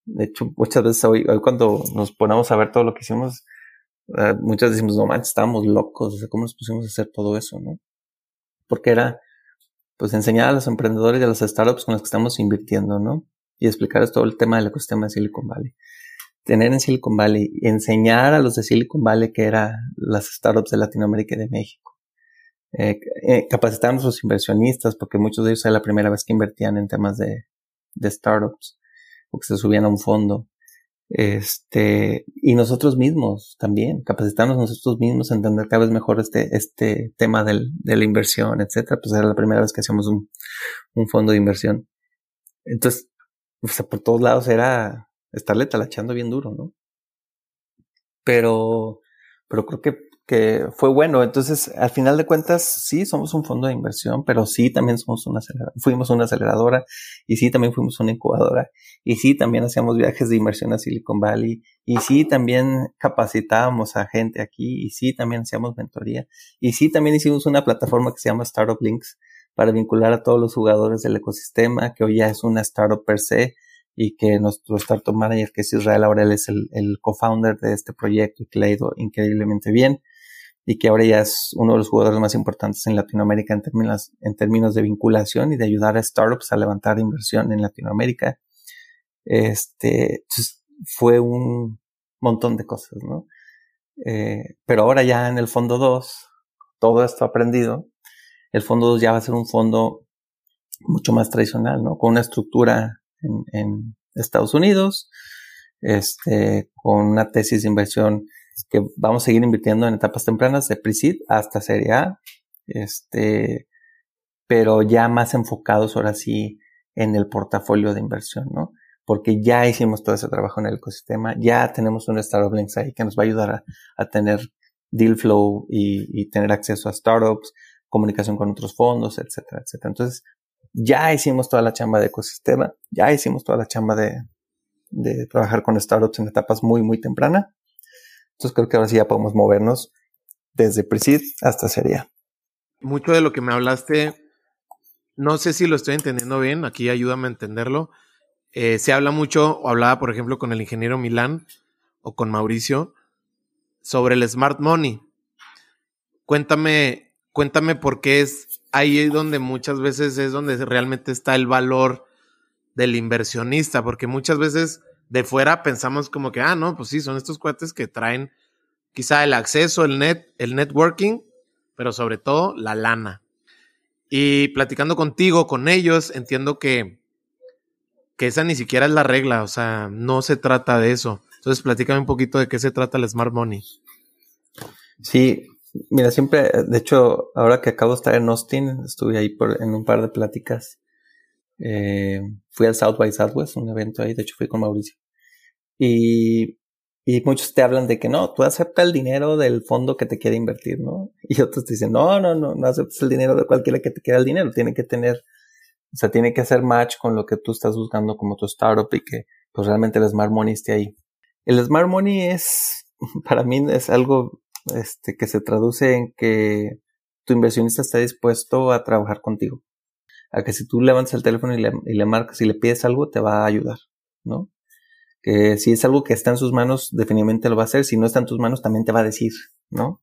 De hecho, muchas veces hoy, hoy cuando nos ponemos a ver todo lo que hicimos, uh, muchas decimos, no manches, estábamos locos, o sea, ¿cómo nos pusimos a hacer todo eso, no? Porque era, pues, enseñar a los emprendedores y a las startups con las que estamos invirtiendo, ¿no? Y explicarles todo el tema del ecosistema de Silicon Valley. Tener en Silicon Valley, enseñar a los de Silicon Valley que eran las startups de Latinoamérica y de México. Eh, eh, capacitar a nuestros inversionistas, porque muchos de ellos era la primera vez que invertían en temas de, de startups, o que se subían a un fondo. Este, y nosotros mismos también, capacitarnos nosotros mismos a entender cada vez mejor este, este tema del, de la inversión, etcétera. Pues era la primera vez que hacíamos un, un fondo de inversión. Entonces, o sea, por todos lados era estarle talachando bien duro, ¿no? Pero, pero creo que que fue bueno. Entonces, al final de cuentas, sí, somos un fondo de inversión, pero sí también somos una. Fuimos una aceleradora y sí también fuimos una incubadora. Y sí también hacíamos viajes de inversión a Silicon Valley. Y sí también capacitábamos a gente aquí. Y sí también hacíamos mentoría. Y sí también hicimos una plataforma que se llama Startup Links para vincular a todos los jugadores del ecosistema, que hoy ya es una startup per se, y que nuestro startup manager, que es Israel él es el, el co-founder de este proyecto y que le ha ido increíblemente bien y que ahora ya es uno de los jugadores más importantes en Latinoamérica en términos, en términos de vinculación y de ayudar a startups a levantar inversión en Latinoamérica. Este, fue un montón de cosas, ¿no? Eh, pero ahora ya en el fondo 2, todo esto aprendido, el fondo 2 ya va a ser un fondo mucho más tradicional, ¿no? Con una estructura en, en Estados Unidos, este, con una tesis de inversión que vamos a seguir invirtiendo en etapas tempranas de pre-seed hasta Serie A, este, pero ya más enfocados ahora sí en el portafolio de inversión, ¿no? Porque ya hicimos todo ese trabajo en el ecosistema, ya tenemos un Startup Links ahí que nos va a ayudar a, tener deal flow y, y, tener acceso a startups, comunicación con otros fondos, etcétera, etcétera. Entonces, ya hicimos toda la chamba de ecosistema, ya hicimos toda la chamba de, de trabajar con startups en etapas muy, muy tempranas. Entonces creo que ahora sí ya podemos movernos desde Presid hasta Seria. Mucho de lo que me hablaste, no sé si lo estoy entendiendo bien, aquí ayúdame a entenderlo. Eh, se habla mucho, o hablaba por ejemplo con el ingeniero Milán o con Mauricio, sobre el smart money. Cuéntame, cuéntame por qué es ahí donde muchas veces es donde realmente está el valor del inversionista, porque muchas veces de fuera pensamos como que, ah, no, pues sí, son estos cuates que traen quizá el acceso, el net, el networking, pero sobre todo la lana. Y platicando contigo, con ellos, entiendo que, que esa ni siquiera es la regla, o sea, no se trata de eso. Entonces, platícame un poquito de qué se trata el Smart Money. Sí, mira, siempre, de hecho, ahora que acabo de estar en Austin, estuve ahí por, en un par de pláticas. Eh, fui al South by Southwest, un evento ahí, de hecho fui con Mauricio. Y, y muchos te hablan de que no, tú aceptas el dinero del fondo que te quiere invertir, ¿no? Y otros te dicen, no, no, no, no aceptas el dinero de cualquiera que te quiera el dinero, tiene que tener, o sea, tiene que hacer match con lo que tú estás buscando como tu startup y que pues realmente el Smart Money esté ahí. El Smart Money es, para mí es algo este, que se traduce en que tu inversionista está dispuesto a trabajar contigo. A que si tú levantas el teléfono y le, y le marcas y le pides algo, te va a ayudar, ¿no? Que si es algo que está en sus manos, definitivamente lo va a hacer. Si no está en tus manos, también te va a decir, ¿no?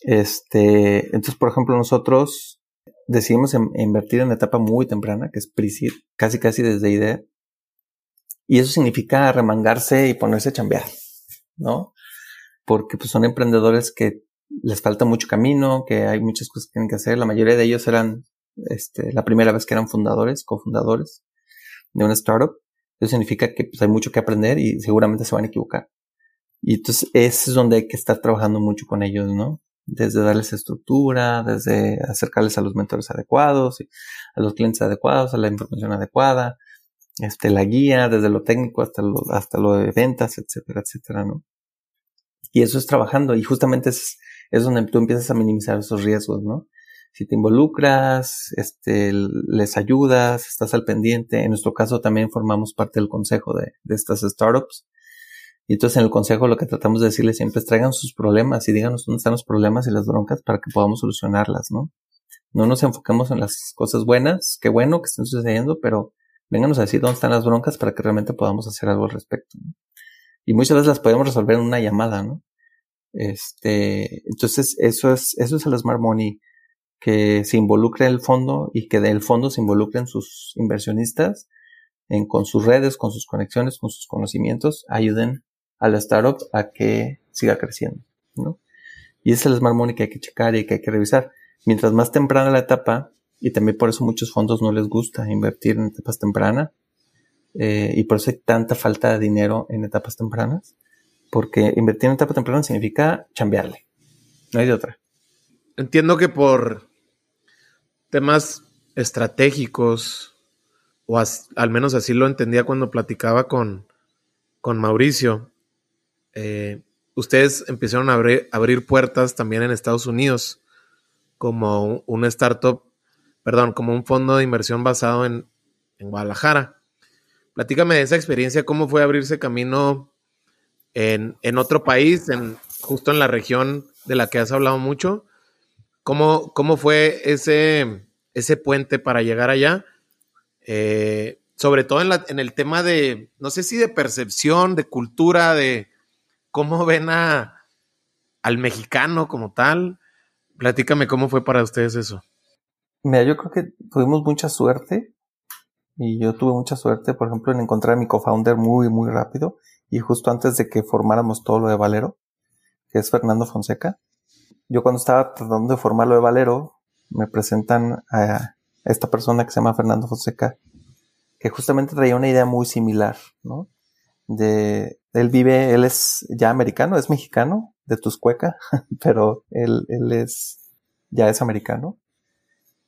Este, entonces, por ejemplo, nosotros decidimos invertir en una etapa muy temprana, que es pre casi casi desde idea. Y eso significa remangarse y ponerse a chambear, ¿no? Porque pues son emprendedores que les falta mucho camino, que hay muchas cosas que tienen que hacer. La mayoría de ellos eran, este, la primera vez que eran fundadores, cofundadores de una startup. Eso significa que pues, hay mucho que aprender y seguramente se van a equivocar. Y entonces ese es donde hay que estar trabajando mucho con ellos, ¿no? Desde darles estructura, desde acercarles a los mentores adecuados, a los clientes adecuados, a la información adecuada, este, la guía, desde lo técnico hasta lo, hasta lo de ventas, etcétera, etcétera, ¿no? Y eso es trabajando y justamente es, es donde tú empiezas a minimizar esos riesgos, ¿no? Si te involucras, este, les ayudas, estás al pendiente. En nuestro caso también formamos parte del consejo de, de estas startups. Y entonces en el consejo lo que tratamos de decirles siempre es traigan sus problemas y díganos dónde están los problemas y las broncas para que podamos solucionarlas, ¿no? No nos enfoquemos en las cosas buenas, qué bueno que estén sucediendo, pero vénganos a decir dónde están las broncas para que realmente podamos hacer algo al respecto. Y muchas veces las podemos resolver en una llamada, ¿no? Este, entonces eso es, eso es el Smart Money que se involucre el fondo y que del fondo se involucren sus inversionistas en, con sus redes, con sus conexiones, con sus conocimientos, ayuden a la startup a que siga creciendo, ¿no? Y esa es la smart money que hay que checar y que hay que revisar. Mientras más temprana la etapa, y también por eso muchos fondos no les gusta invertir en etapas tempranas, eh, y por eso hay tanta falta de dinero en etapas tempranas, porque invertir en etapa temprana significa chambearle, no hay de otra. Entiendo que por temas estratégicos, o al menos así lo entendía cuando platicaba con, con Mauricio, eh, ustedes empezaron a abrir, abrir, puertas también en Estados Unidos como un, startup, perdón, como un fondo de inversión basado en, en, Guadalajara. Platícame de esa experiencia, cómo fue abrirse camino en, en otro país, en, justo en la región de la que has hablado mucho, ¿Cómo, cómo fue ese, ese puente para llegar allá? Eh, sobre todo en, la, en el tema de, no sé si de percepción, de cultura, de cómo ven a, al mexicano como tal. Platícame cómo fue para ustedes eso. Mira, yo creo que tuvimos mucha suerte y yo tuve mucha suerte, por ejemplo, en encontrar a mi co-founder muy, muy rápido y justo antes de que formáramos todo lo de Valero, que es Fernando Fonseca. Yo cuando estaba tratando de formar lo de Valero, me presentan a esta persona que se llama Fernando Fonseca, que justamente traía una idea muy similar, ¿no? De, él vive, él es ya americano, es mexicano, de Tuscueca, pero él, él es, ya es americano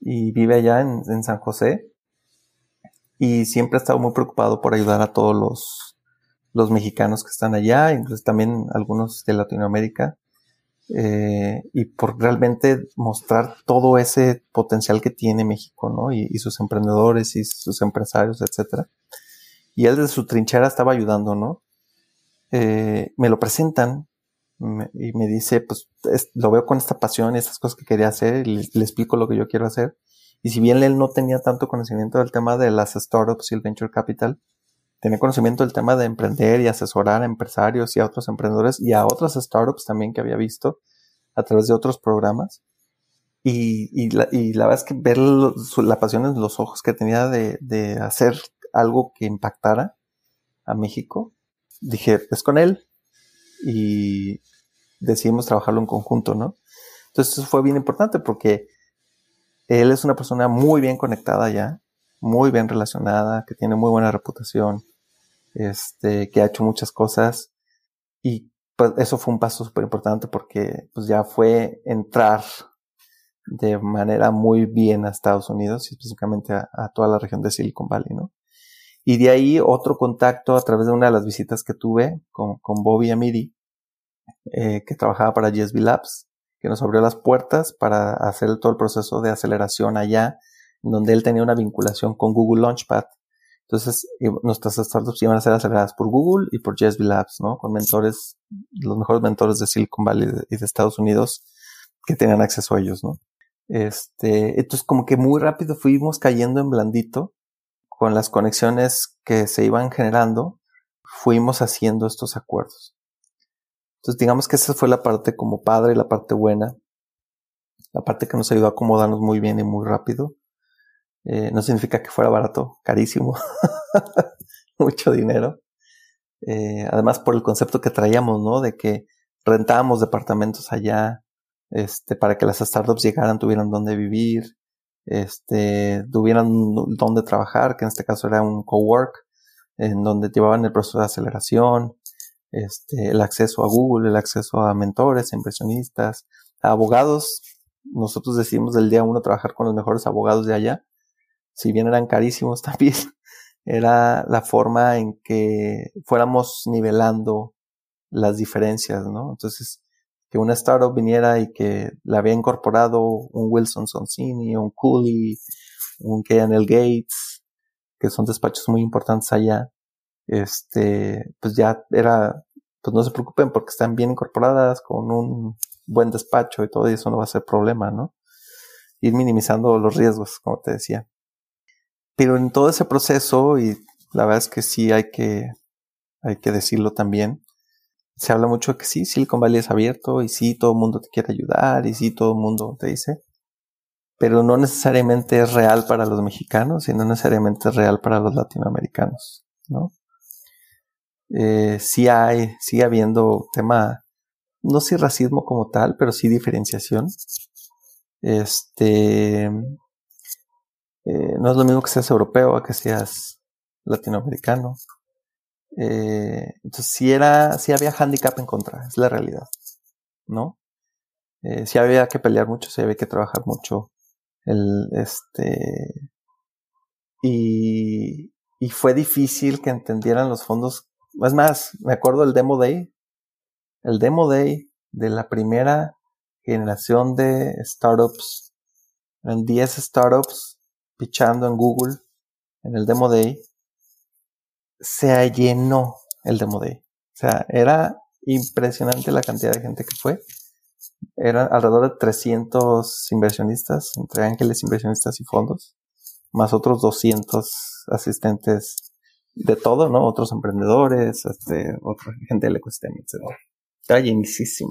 y vive allá en, en San José y siempre ha estado muy preocupado por ayudar a todos los, los mexicanos que están allá, incluso también algunos de Latinoamérica, eh, y por realmente mostrar todo ese potencial que tiene México, ¿no? Y, sus emprendedores y sus empresarios, etcétera. Y él desde su trinchera estaba ayudando, ¿no? Eh, me lo presentan y me dice, pues lo veo con esta pasión y estas cosas que quería hacer y le, explico lo que yo quiero hacer. Y si bien él no tenía tanto conocimiento del tema de las startups y el venture capital, tenía conocimiento del tema de emprender y asesorar a empresarios y a otros emprendedores y a otras startups también que había visto a través de otros programas. Y, y, la, y la verdad es que ver la pasión en los ojos que tenía de, de hacer algo que impactara a México, dije, es con él. Y decidimos trabajarlo en conjunto, ¿no? Entonces eso fue bien importante porque él es una persona muy bien conectada ya, muy bien relacionada, que tiene muy buena reputación, este, que ha hecho muchas cosas y pues eso fue un paso súper importante porque pues ya fue entrar de manera muy bien a Estados Unidos y específicamente a, toda la región de Silicon Valley, ¿no? Y de ahí otro contacto a través de una de las visitas que tuve con, con Bobby Amiri, eh, que trabajaba para GSB Labs, que nos abrió las puertas para hacer todo el proceso de aceleración allá, donde él tenía una vinculación con Google Launchpad entonces, nuestras startups iban a ser aceleradas por Google y por JSB Labs, ¿no? Con mentores, los mejores mentores de Silicon Valley y de Estados Unidos que tenían acceso a ellos, ¿no? Este, entonces como que muy rápido fuimos cayendo en blandito con las conexiones que se iban generando, fuimos haciendo estos acuerdos. Entonces digamos que esa fue la parte como padre, la parte buena, la parte que nos ayudó a acomodarnos muy bien y muy rápido. Eh, no significa que fuera barato, carísimo, mucho dinero. Eh, además por el concepto que traíamos, ¿no? De que rentábamos departamentos allá, este, para que las startups llegaran, tuvieran dónde vivir, este, tuvieran dónde trabajar, que en este caso era un cowork, en donde llevaban el proceso de aceleración, este, el acceso a Google, el acceso a mentores, a inversionistas, a abogados. Nosotros decidimos del día uno trabajar con los mejores abogados de allá si bien eran carísimos también, era la forma en que fuéramos nivelando las diferencias, ¿no? Entonces, que una startup viniera y que la había incorporado un Wilson Sonsini, un Cooley, un K&L Gates, que son despachos muy importantes allá, este, pues ya era, pues no se preocupen porque están bien incorporadas con un buen despacho y todo eso no va a ser problema, ¿no? Ir minimizando los riesgos, como te decía. Pero en todo ese proceso, y la verdad es que sí hay que, hay que decirlo también, se habla mucho de que sí, Silicon Valley es abierto y sí, todo el mundo te quiere ayudar y sí, todo el mundo te dice, pero no necesariamente es real para los mexicanos y no necesariamente es real para los latinoamericanos, ¿no? Eh, sí hay, sigue habiendo tema, no sé racismo como tal, pero sí diferenciación. Este, eh, no es lo mismo que seas europeo a que seas latinoamericano. Eh, entonces, si era, si había handicap en contra, es la realidad, ¿no? Eh, si había que pelear mucho, si había que trabajar mucho. El, este, y, y fue difícil que entendieran los fondos. Es más, me acuerdo el Demo Day, el Demo Day de la primera generación de startups, en 10 startups, pichando en Google en el Demo Day, se llenó el Demo Day. O sea, era impresionante la cantidad de gente que fue. Eran alrededor de 300 inversionistas, entre ángeles, inversionistas y fondos. más otros 200 asistentes de todo, ¿no? Otros emprendedores, este, otra gente del ecosistema, etc. Estaba llenísimo.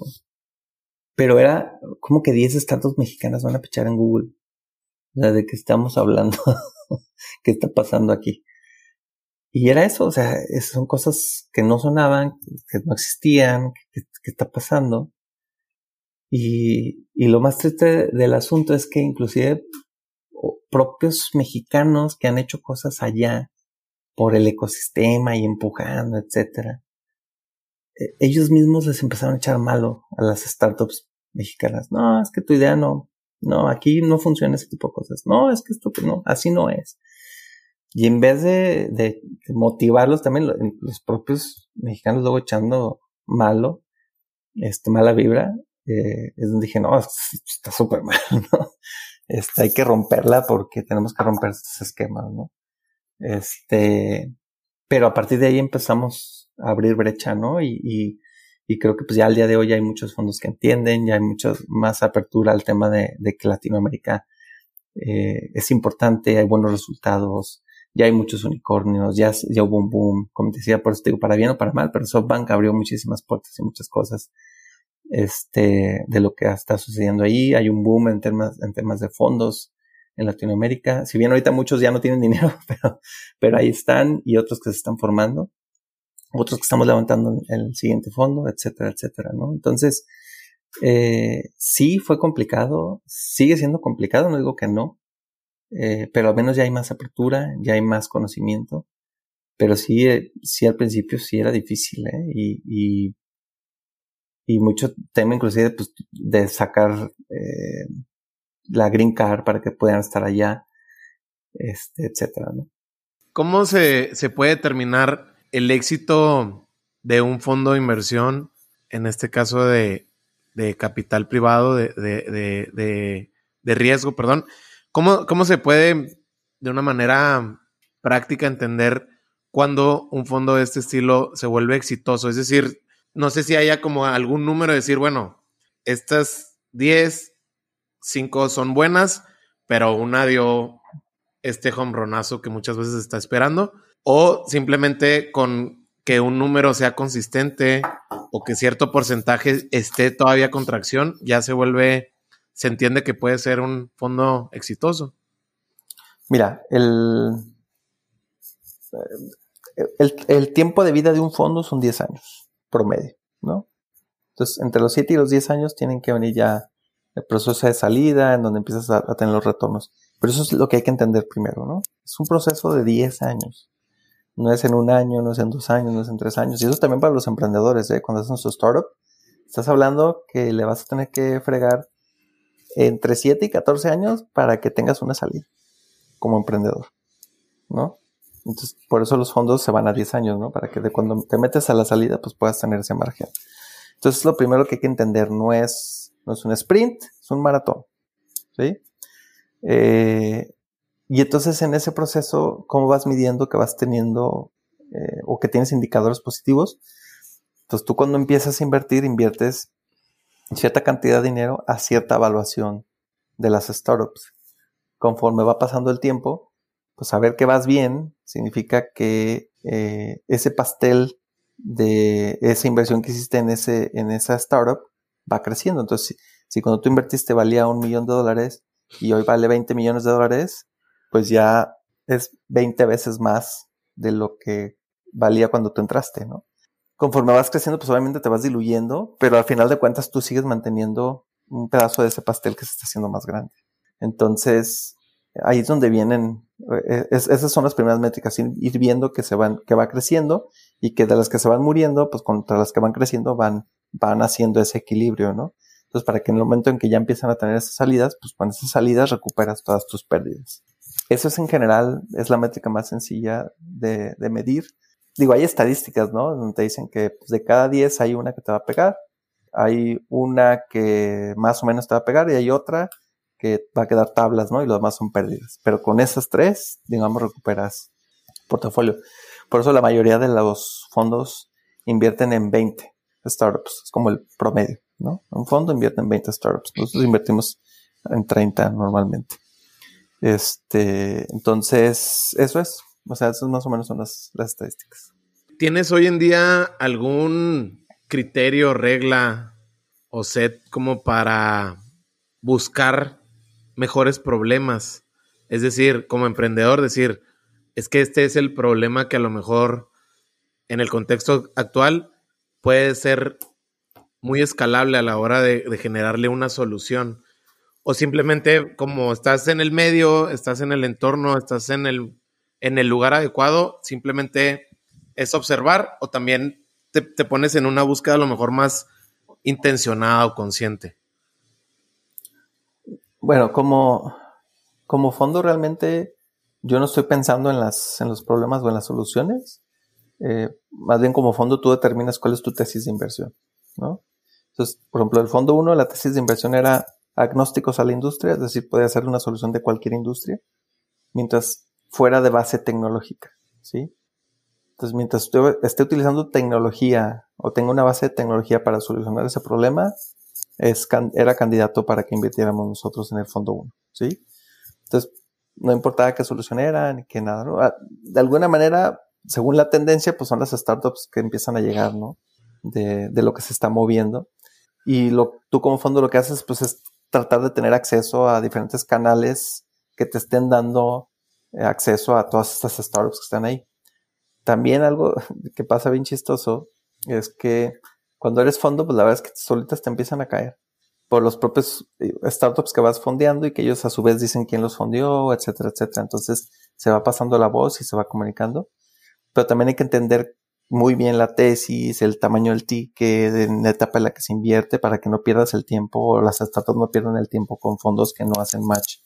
Pero era como que 10 startups mexicanas van a pechar en Google. De que estamos hablando, qué está pasando aquí. Y era eso, o sea, son cosas que no sonaban, que no existían, que, está pasando. Y, y lo más triste del asunto es que inclusive propios mexicanos que han hecho cosas allá por el ecosistema y empujando, etcétera, e, ellos mismos les empezaron a echar malo a las startups mexicanas. No, es que tu idea no, no, aquí no funciona ese tipo de cosas. No, es que esto no, así no es. Y en vez de, de motivarlos también, los propios mexicanos luego echando malo, este, mala vibra, eh, es donde dije, no, está súper mal, ¿no? Este, hay que romperla porque tenemos que romper estos esquemas, ¿no? Este, pero a partir de ahí empezamos a abrir brecha, ¿no? Y, y, y creo que pues ya al día de hoy hay muchos fondos que entienden, ya hay mucha más apertura al tema de, de que Latinoamérica eh, es importante, hay buenos resultados, ya hay muchos unicornios, ya, ya hubo un boom, como te decía, por eso digo, para bien o para mal, pero SoftBank abrió muchísimas puertas y muchas cosas este, de lo que está sucediendo ahí. Hay un boom en temas, en temas de fondos en Latinoamérica. Si bien ahorita muchos ya no tienen dinero, pero, pero ahí están y otros que se están formando. Otros que estamos levantando el siguiente fondo, etcétera, etcétera, ¿no? Entonces, eh, sí fue complicado, sigue siendo complicado, no digo que no, eh, pero al menos ya hay más apertura, ya hay más conocimiento, pero sí, eh, sí al principio sí era difícil, ¿eh? Y, y mucho tema inclusive pues, de sacar la green card para que puedan estar allá, este, etcétera. ¿Cómo se, se puede determinar el éxito de un fondo de inversión, en este caso de, de capital privado, de, de, de, riesgo, perdón? ¿Cómo, ¿Cómo se puede, de una manera práctica, entender cuando un fondo de este estilo se vuelve exitoso? Es decir, no sé si haya como algún número de decir, bueno, estas 10, 5 son buenas, pero una dio este hombronazo que muchas veces está esperando, o simplemente con que un número sea consistente o que cierto porcentaje esté todavía contracción, ya se vuelve, se entiende que puede ser un fondo exitoso. Mira, el, el, tiempo de vida de un fondo son 10 años promedio, ¿no? Entonces, entre los 7 y los 10 años tienen que venir ya el proceso de salida, en donde empiezas a, tener los retornos. Pero eso es lo que hay que entender primero, ¿no? Es un proceso de 10 años. No es en un año, no es en dos años, no es en tres años. Y eso también para los emprendedores, ¿eh? Cuando hacen su startup, estás hablando que le vas a tener que fregar entre 7 y 14 años para que tengas una salida como emprendedor, ¿no? Entonces, por eso los fondos se van a 10 años, ¿no? Para que de cuando te metes a la salida, pues puedas tener ese margen. Entonces, lo primero que hay que entender no es, no es un sprint, es un maratón, ¿sí? Eh, y entonces, en ese proceso, ¿cómo vas midiendo que vas teniendo eh, o que tienes indicadores positivos? Entonces, tú cuando empiezas a invertir, inviertes cierta cantidad de dinero a cierta evaluación de las startups. Conforme va pasando el tiempo, pues saber que vas bien significa que eh, ese pastel de esa inversión que hiciste en, ese, en esa startup va creciendo. Entonces, si, cuando tú invertiste valía un millón de dólares y hoy vale 20 millones de dólares, pues ya es 20 veces más de lo que valía cuando tú entraste, ¿no? Conforme vas creciendo, pues obviamente te vas diluyendo, pero al final de cuentas tú sigues manteniendo un pedazo de ese pastel que se está haciendo más grande. Entonces, ahí es donde vienen, eh, esas son las primeras métricas, ir viendo que se van, que va creciendo y que de las que se van muriendo, pues contra las que van creciendo van, van haciendo ese equilibrio, ¿no? Entonces, para que en el momento en que ya empiezan a tener esas salidas, pues con esas salidas recuperas todas tus pérdidas. Eso es en general, es la métrica más sencilla de, de medir. Digo, hay estadísticas, ¿no? Donde te dicen que pues, de cada 10 hay una que te va a pegar, hay una que más o menos te va a pegar y hay otra que va a quedar tablas, ¿no? Y lo demás son pérdidas. Pero con esas tres, digamos, recuperas portafolio. Por eso la mayoría de los fondos invierten en 20 startups. Es como el promedio, ¿no? Un fondo invierte en 20 startups. Nosotros invertimos en 30 normalmente. Este, entonces, eso es. O sea, esas más o menos son las, las estadísticas. ¿Tienes hoy en día algún criterio, regla o set como para buscar mejores problemas? Es decir, como emprendedor, decir, es que este es el problema que a lo mejor en el contexto actual puede ser muy escalable a la hora de, generarle una solución. O simplemente como estás en el medio, estás en el entorno, estás en el, en el lugar adecuado, simplemente es observar o también te, te pones en una búsqueda a lo mejor más intencionada o consciente. Bueno, como, como fondo realmente yo no estoy pensando en, las, en los problemas o en las soluciones. Eh, más bien como fondo tú determinas cuál es tu tesis de inversión, ¿no? Entonces, por ejemplo, el fondo 1, la tesis de inversión era agnósticos a la industria, es decir, puede ser una solución de cualquier industria, mientras fuera de base tecnológica, ¿sí? Entonces, mientras esté utilizando tecnología o tenga una base de tecnología para solucionar ese problema, es, era candidato para que invirtiéramos nosotros en el fondo 1, ¿sí? Entonces, no importaba qué solución era ni qué nada, ¿no? Ah, de alguna manera, según la tendencia, pues son las startups que empiezan a llegar, ¿no? De, de lo que se está moviendo. Y lo, tú como fondo lo que haces pues es tratar de tener acceso a diferentes canales que te estén dando eh, acceso a todas estas startups que están ahí. También algo que pasa bien chistoso es que cuando eres fondo, pues la verdad es que solitas te empiezan a caer por los propios eh, startups que vas fondeando y que ellos a su vez dicen quién los fondeó, etcétera, etcétera. Entonces se va pasando la voz y se va comunicando. Pero también hay que entender muy bien la tesis, el tamaño del ticket, en la etapa en la que se invierte para que no pierdas el tiempo o las startups no pierdan el tiempo con fondos que no hacen match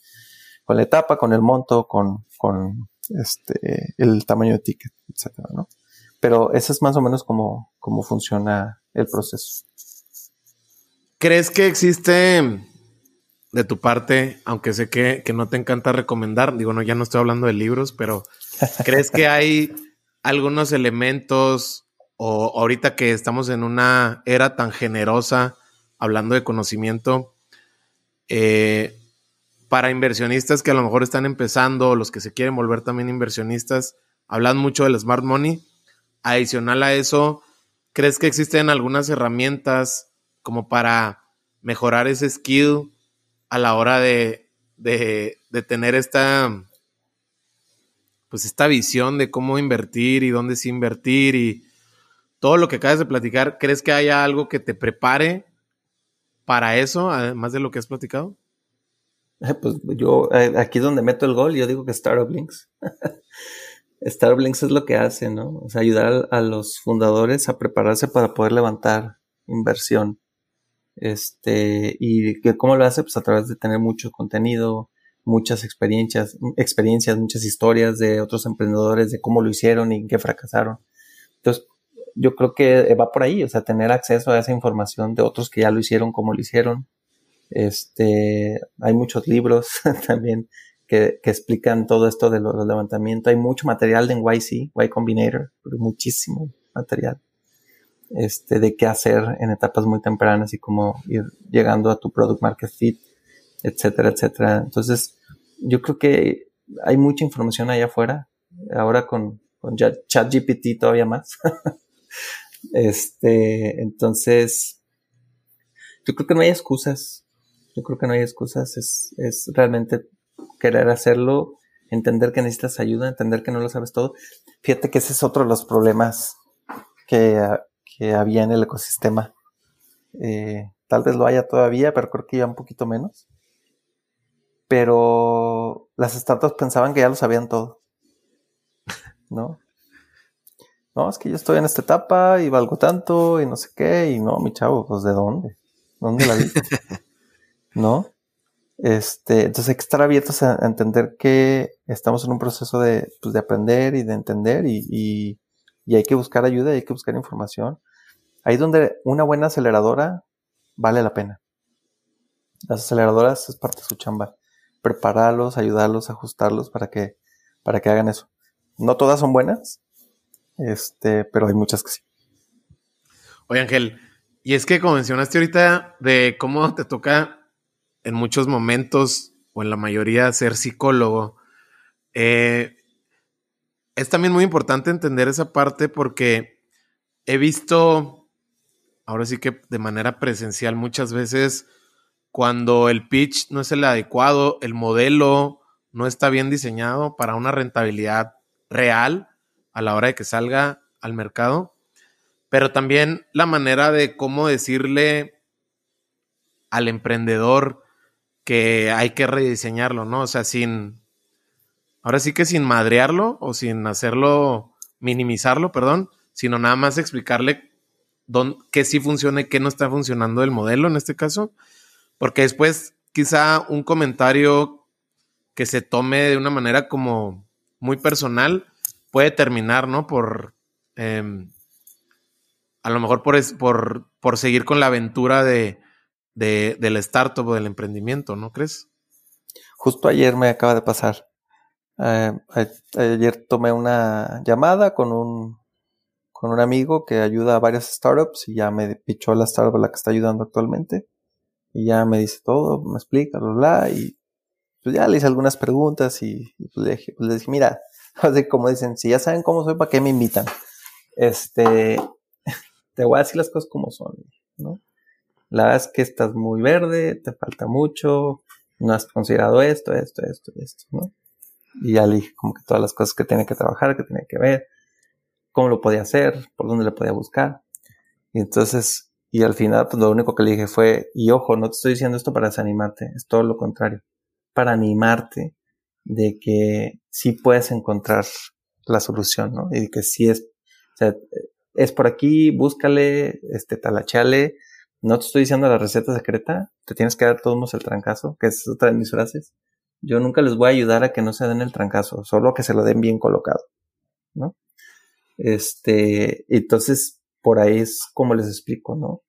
con la etapa, con el monto, con, con este, el tamaño de ticket, etcétera, ¿no? Pero eso es más o menos como, funciona el proceso. ¿Crees que existe de tu parte, aunque sé que, que no te encanta recomendar, digo, no, ya no estoy hablando de libros, pero ¿crees que hay algunos elementos o ahorita que estamos en una era tan generosa, hablando de conocimiento, eh, para inversionistas que a lo mejor están empezando, los que se quieren volver también inversionistas, hablan mucho del smart money. Adicional a eso, ¿crees que existen algunas herramientas como para mejorar ese skill a la hora de, de, de tener esta pues esta visión de cómo invertir y dónde sí invertir y todo lo que acabas de platicar, ¿crees que haya algo que te prepare para eso, además de lo que has platicado? Pues yo, eh, aquí donde meto el gol, yo digo que Startup Links. Startup Links es lo que hace, ¿no? O sea, ayudar a, los fundadores a prepararse para poder levantar inversión. Este, y cómo lo hace, pues a través de tener mucho contenido, muchas experiencias, experiencias, muchas historias de otros emprendedores de cómo lo hicieron y qué fracasaron. Entonces, yo creo que va por ahí, o sea, tener acceso a esa información de otros que ya lo hicieron, cómo lo hicieron. Este, hay muchos libros también que, que, explican todo esto de los levantamientos. Hay mucho material en YC, Y Combinator, muchísimo material. Este, de qué hacer en etapas muy tempranas y cómo ir llegando a tu product market fit etcétera, etcétera. Entonces, yo creo que hay mucha información allá afuera. Ahora con, con ChatGPT todavía más. este, entonces, yo creo que no hay excusas. Yo creo que no hay excusas. Es, es realmente querer hacerlo, entender que necesitas ayuda, entender que no lo sabes todo. Fíjate que ese es otro de los problemas que, que había en el ecosistema. Eh, tal vez lo haya todavía, pero creo que ya un poquito menos pero las startups pensaban que ya lo sabían todo. ¿No? No, es que yo estoy en esta etapa y valgo tanto y no sé qué, y no, mi chavo, pues de dónde? ¿Dónde la vi? ¿No? Este, entonces hay que estar abiertos a, entender que estamos en un proceso de, pues, de aprender y de entender y, y, y, hay que buscar ayuda y hay que buscar información. Ahí donde una buena aceleradora vale la pena. Las aceleradoras es parte de su chamba prepararlos, ayudarlos, ajustarlos para que, para que hagan eso. No todas son buenas, este, pero hay muchas que sí. Oye, Ángel, y es que como mencionaste ahorita de cómo te toca en muchos momentos o en la mayoría ser psicólogo, eh, es también muy importante entender esa parte porque he visto, ahora sí que de manera presencial muchas veces, cuando el pitch no es el adecuado, el modelo no está bien diseñado para una rentabilidad real a la hora de que salga al mercado, pero también la manera de cómo decirle al emprendedor que hay que rediseñarlo, ¿no? O sea, sin, ahora sí que sin madrearlo o sin hacerlo, minimizarlo, perdón, sino nada más explicarle dónde, qué sí funciona y qué no está funcionando del modelo en este caso, porque después quizá un comentario que se tome de una manera como muy personal puede terminar, ¿no? Por, em, a lo mejor por, por, por seguir con la aventura de, de, del startup o del emprendimiento, ¿no crees? Justo ayer me acaba de pasar. Eh, ayer tomé una llamada con un, con un amigo que ayuda a varias startups y ya me pichó la startup a la que está ayudando actualmente. Y ya me dice todo, me explica, bla, bla, y pues ya le hice algunas preguntas y, pues, le, dije, pues le dije, mira, así como dicen, si ya saben cómo soy, ¿para qué me invitan? Este, te voy a decir las cosas como son, ¿no? La verdad es que estás muy verde, te falta mucho, no has considerado esto, esto, esto, esto, ¿no? Y ya le dije como que todas las cosas que tiene que trabajar, que tiene que ver, cómo lo podía hacer, por dónde le podía buscar. Y entonces, y al final, pues lo único que le dije fue, y ojo, no te estoy diciendo esto para desanimarte, es todo lo contrario, para animarte de que sí puedes encontrar la solución, ¿no? Y que sí es, o sea, es por aquí, búscale, este, talachale, no te estoy diciendo la receta secreta, te tienes que dar todos el trancazo, que es otra de mis frases. Yo nunca les voy a ayudar a que no se den el trancazo, solo que se lo den bien colocado, ¿no? Este, entonces, por ahí es como les explico, ¿no?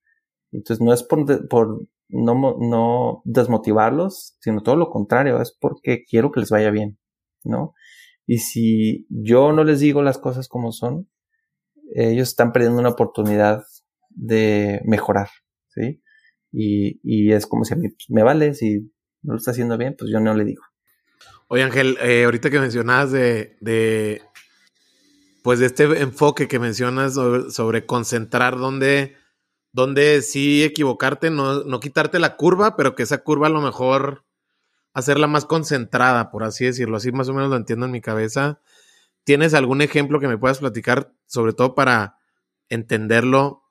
Entonces, no es por, por no, no desmotivarlos, sino todo lo contrario, es porque quiero que les vaya bien, ¿no? Y si yo no les digo las cosas como son, ellos están perdiendo una oportunidad de mejorar, ¿sí? Y, y es como si a mí pues, me vale, si no lo está haciendo bien, pues yo no le digo. Oye Ángel, eh, ahorita que mencionabas de, de, pues de este enfoque que mencionas sobre, concentrar dónde, dónde sí equivocarte, no, no quitarte la curva, pero que esa curva a lo mejor hacerla más concentrada, por así decirlo, así más o menos lo entiendo en mi cabeza. ¿Tienes algún ejemplo que me puedas platicar, sobre todo para entenderlo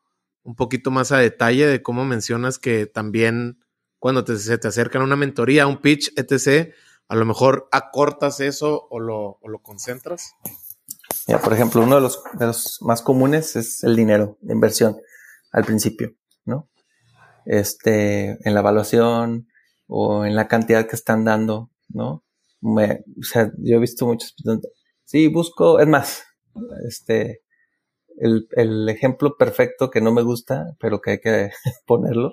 un poquito más a detalle de cómo mencionas que también cuando se te acercan una mentoría, un pitch, etc., a lo mejor acortas eso o lo, o lo concentras? Ya, por ejemplo, uno de los, más comunes es el dinero de inversión al principio, ¿no? Este, en la evaluación o en la cantidad que están dando, ¿no? O sea, yo he visto muchos, sí, busco, es más, este, el, el, ejemplo perfecto que no me gusta, pero que hay que ponerlo,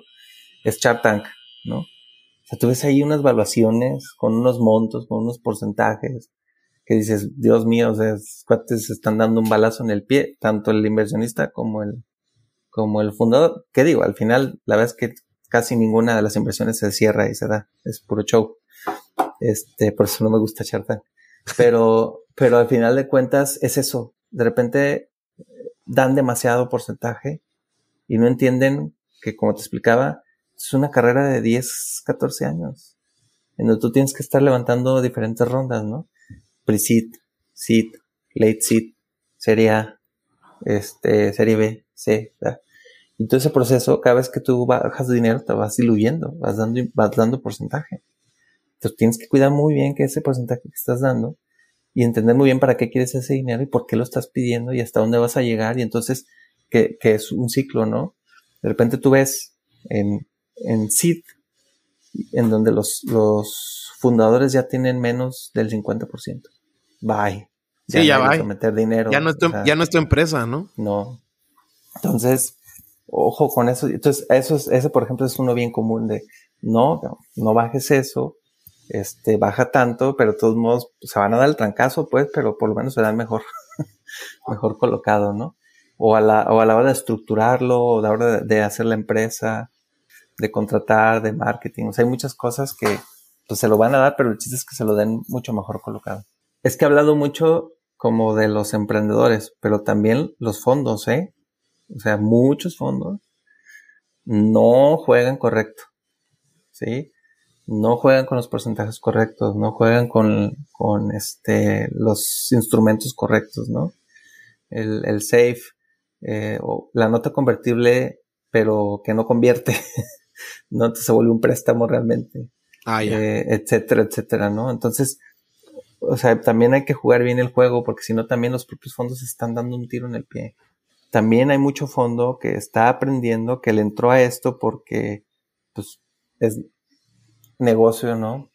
es Shark Tank, ¿no? O sea, tú ves ahí unas evaluaciones con unos montos, con unos porcentajes, que dices, Dios mío, o sea, están dando un balazo en el pie, tanto el inversionista como el, como el fundador. ¿Qué digo? Al final, la verdad es que casi ninguna de las inversiones se cierra y se da, es puro show. Este, por eso no me gusta Shark Tank. Pero, pero al final de cuentas es eso. De repente dan demasiado porcentaje y no entienden que, como te explicaba, es una carrera de 10, 14 años, en donde tú tienes que estar levantando diferentes rondas, ¿no? Pre-seed, seed, late seed, serie A, este, serie B, C, ¿verdad? Y todo ese proceso, cada vez que tú bajas dinero, te vas diluyendo, vas dando, vas dando porcentaje. Entonces tienes que cuidar muy bien que ese porcentaje que estás dando y entender muy bien para qué quieres ese dinero y por qué lo estás pidiendo y hasta dónde vas a llegar y entonces que, que es un ciclo, ¿no? De repente tú ves en, en SID, en donde los, los fundadores ya tienen menos del 50%. Bye. Ya sí, ya va. meter dinero. Ya no, es tu, ya no es tu empresa, ¿no? No. Entonces, ojo con eso. Entonces, eso es, ese, por ejemplo, es uno bien común de, no, no, no bajes eso, este, baja tanto, pero de todos modos se van a dar el trancazo, pues, pero por lo menos se dan mejor, mejor colocado, ¿no? O a, la, o a la hora de estructurarlo, o a la hora de, hacer la empresa, de contratar, de marketing. O sea, hay muchas cosas que pues se lo van a dar, pero el chiste es que se lo den mucho mejor colocado. Es que he hablado mucho como de los emprendedores, pero también los fondos, ¿eh? O sea, muchos fondos no juegan correcto, ¿sí? No juegan con los porcentajes correctos, no juegan con, con este, los instrumentos correctos, ¿no? El, safe, eh, o la nota convertible, pero que no convierte, no se vuelve un préstamo realmente, ah, eh, etcétera, etcétera, ¿no? Entonces, o sea, también hay que jugar bien el juego, porque si no, también los propios fondos están dando un tiro en el pie también hay mucho fondo que está aprendiendo, que le entró a esto porque pues, es negocio, ¿no?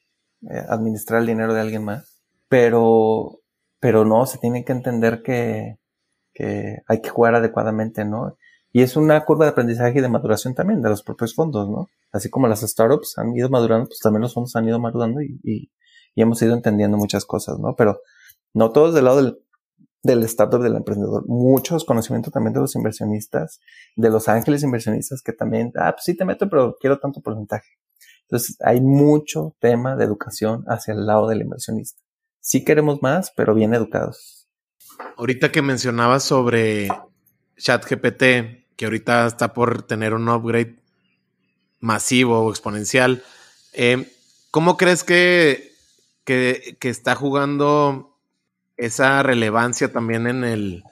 Eh, administrar el dinero de alguien más. Pero, pero no, se tiene que entender que, que hay que jugar adecuadamente, ¿no? Y es una curva de aprendizaje y de maduración también de los propios fondos, ¿no? Así como las startups han ido madurando, pues también los fondos han ido madurando y, hemos ido entendiendo muchas cosas, ¿no? Pero no todos del lado del del startup del emprendedor, muchos conocimientos también de los inversionistas, de los ángeles inversionistas que también, ah, pues sí te meto, pero quiero tanto porcentaje. Entonces, hay mucho tema de educación hacia el lado del inversionista. Sí queremos más, pero bien educados. Ahorita que mencionabas sobre ChatGPT, que ahorita está por tener un upgrade masivo o exponencial, eh, ¿cómo crees que, que, está jugando esa relevancia también en el,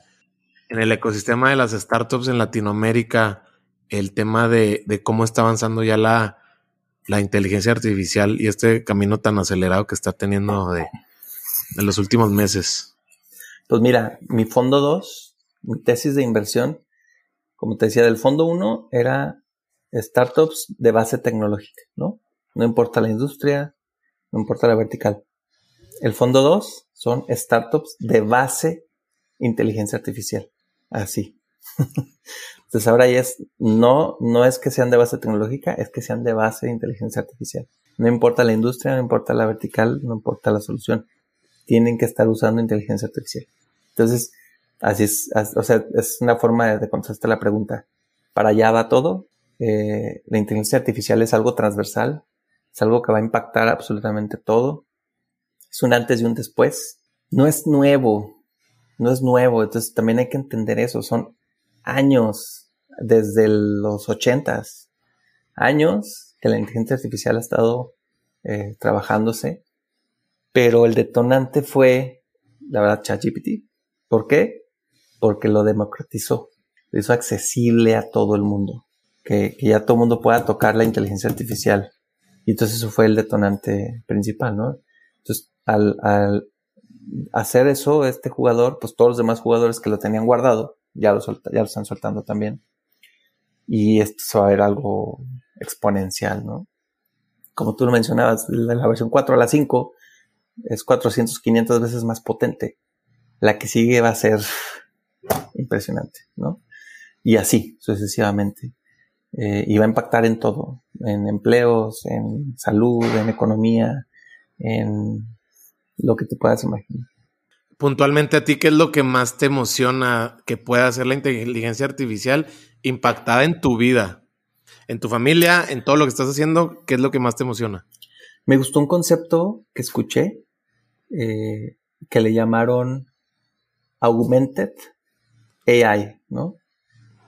en el ecosistema de las startups en Latinoamérica, el tema de, cómo está avanzando ya la, la, inteligencia artificial y este camino tan acelerado que está teniendo de, en los últimos meses? Pues mira, mi fondo 2, mi tesis de inversión, como te decía, del fondo 1 era startups de base tecnológica, ¿no? No importa la industria, no importa la vertical. El fondo 2 son startups de base inteligencia artificial. Así. Entonces ahora ya es, no, no es que sean de base tecnológica, es que sean de base inteligencia artificial. No importa la industria, no importa la vertical, no importa la solución. Tienen que estar usando inteligencia artificial. Entonces, así es, o sea, es una forma de, contestar la pregunta. Para allá va todo. Eh, la inteligencia artificial es algo transversal, es algo que va a impactar absolutamente todo es un antes y un después. No es nuevo, no es nuevo, entonces también hay que entender eso, son años desde los ochentas, años que la inteligencia artificial ha estado eh, trabajándose, pero el detonante fue, la verdad, ChatGPT. ¿Por qué? Porque lo democratizó, lo hizo accesible a todo el mundo, que, ya todo el mundo pueda tocar la inteligencia artificial. Y entonces eso fue el detonante principal, ¿no? Entonces, al, hacer eso, este jugador, pues todos los demás jugadores que lo tenían guardado, ya lo, están soltando también. Y esto va a ver algo exponencial, ¿no? Como tú lo mencionabas, la, la versión 4 a la 5 es 400, 500 veces más potente. La que sigue va a ser impresionante, ¿no? Y así, sucesivamente. Eh, y va a impactar en todo, en empleos, en salud, en economía, en lo que te puedas imaginar. Puntualmente a ti, ¿qué es lo que más te emociona que pueda hacer la inteligencia artificial impactada en tu vida, en tu familia, en todo lo que estás haciendo? ¿Qué es lo que más te emociona? Me gustó un concepto que escuché eh, que le llamaron Augmented AI, ¿no?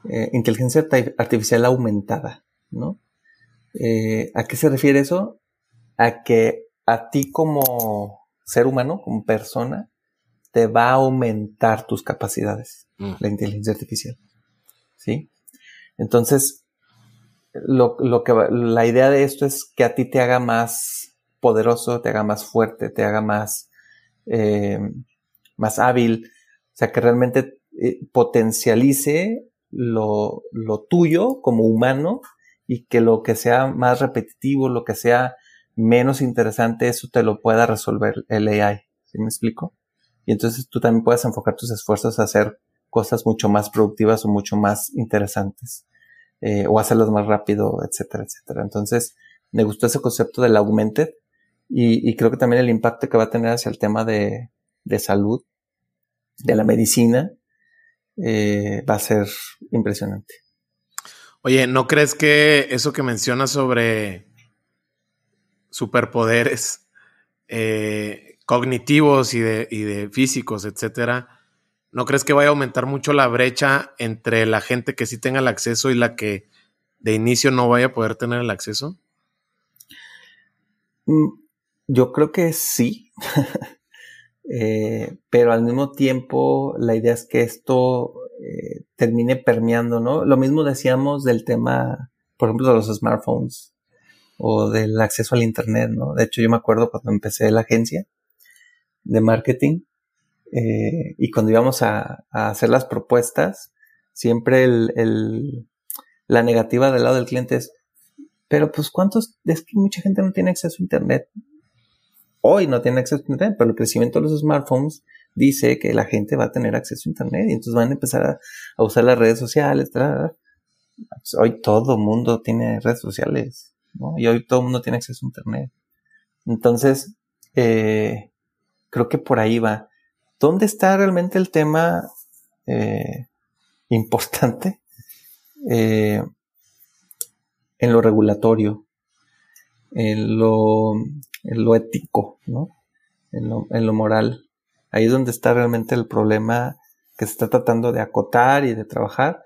Eh, inteligencia artificial aumentada, ¿no? Eh, ¿A qué se refiere eso? A que a ti como ser humano, como persona, te va a aumentar tus capacidades, mm. la inteligencia artificial. ¿Sí? Entonces, lo, que la idea de esto es que a ti te haga más poderoso, te haga más fuerte, te haga más, eh, más hábil, o sea, que realmente eh, potencialice lo, lo tuyo como humano y que lo que sea más repetitivo, lo que sea menos interesante eso te lo pueda resolver el AI. ¿Sí me explico? Y entonces tú también puedes enfocar tus esfuerzos a hacer cosas mucho más productivas o mucho más interesantes. Eh, o hacerlas más rápido, etcétera, etcétera. Entonces, me gustó ese concepto del augmented y, creo que también el impacto que va a tener hacia el tema de, de salud, de la medicina, eh, va a ser impresionante. Oye, ¿no crees que eso que mencionas sobre superpoderes eh, cognitivos y de, y de físicos, etcétera, ¿no crees que vaya a aumentar mucho la brecha entre la gente que sí tenga el acceso y la que de inicio no vaya a poder tener el acceso? Mm, yo creo que sí, eh, pero al mismo tiempo la idea es que esto eh, termine permeando, ¿no? Lo mismo decíamos del tema, por ejemplo, de los smartphones o del acceso al Internet, ¿no? De hecho, yo me acuerdo cuando empecé la agencia de marketing eh, y cuando íbamos a, hacer las propuestas, siempre el, la negativa del lado del cliente es, pero pues cuántos, es que mucha gente no tiene acceso a Internet. Hoy no tiene acceso a Internet, pero el crecimiento de los smartphones dice que la gente va a tener acceso a Internet y entonces van a empezar a, usar las redes sociales. Pues, hoy todo mundo tiene redes sociales, ¿no? Y hoy todo mundo tiene acceso a Internet. Entonces, eh, creo que por ahí va. ¿Dónde está realmente el tema eh, importante? Eh, en lo regulatorio, en lo, en lo ético, ¿no? En lo, moral. Ahí es donde está realmente el problema que se está tratando de acotar y de trabajar,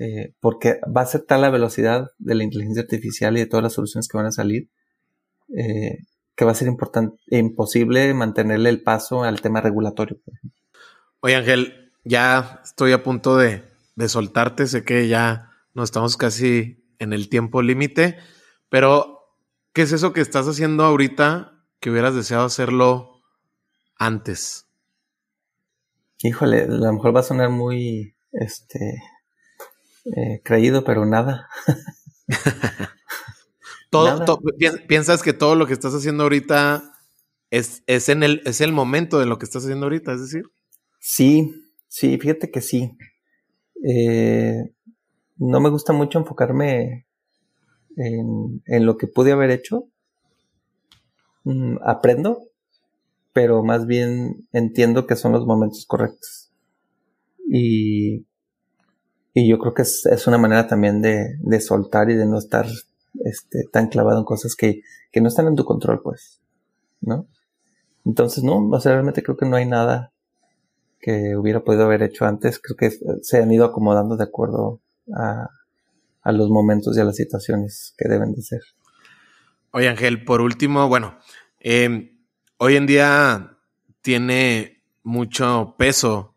eh, porque va a ser tal la velocidad de la inteligencia artificial y de todas las soluciones que van a salir, eh, que va a ser importante, imposible mantenerle el paso al tema regulatorio. Oye Ángel, ya estoy a punto de, de soltarte, sé que ya nos estamos casi en el tiempo límite, pero ¿qué es eso que estás haciendo ahorita que hubieras deseado hacerlo antes? Híjole, a lo mejor va a sonar muy, este, eh, creído, pero nada. todo, ¿Piensas que todo lo que estás haciendo ahorita es, es, en el, es el momento de lo que estás haciendo ahorita, es decir? Sí, sí, fíjate que sí. Eh, no me gusta mucho enfocarme en, lo que pude haber hecho. Mm, aprendo, pero más bien entiendo que son los momentos correctos. Y, y yo creo que es, una manera también de, de, soltar y de no estar este, tan clavado en cosas que, que no están en tu control, pues. ¿No? Entonces, no, o sea, realmente creo que no hay nada que hubiera podido haber hecho antes. Creo que se han ido acomodando de acuerdo a, los momentos y a las situaciones que deben de ser. Oye Ángel, por último, bueno, em, hoy en día tiene mucho peso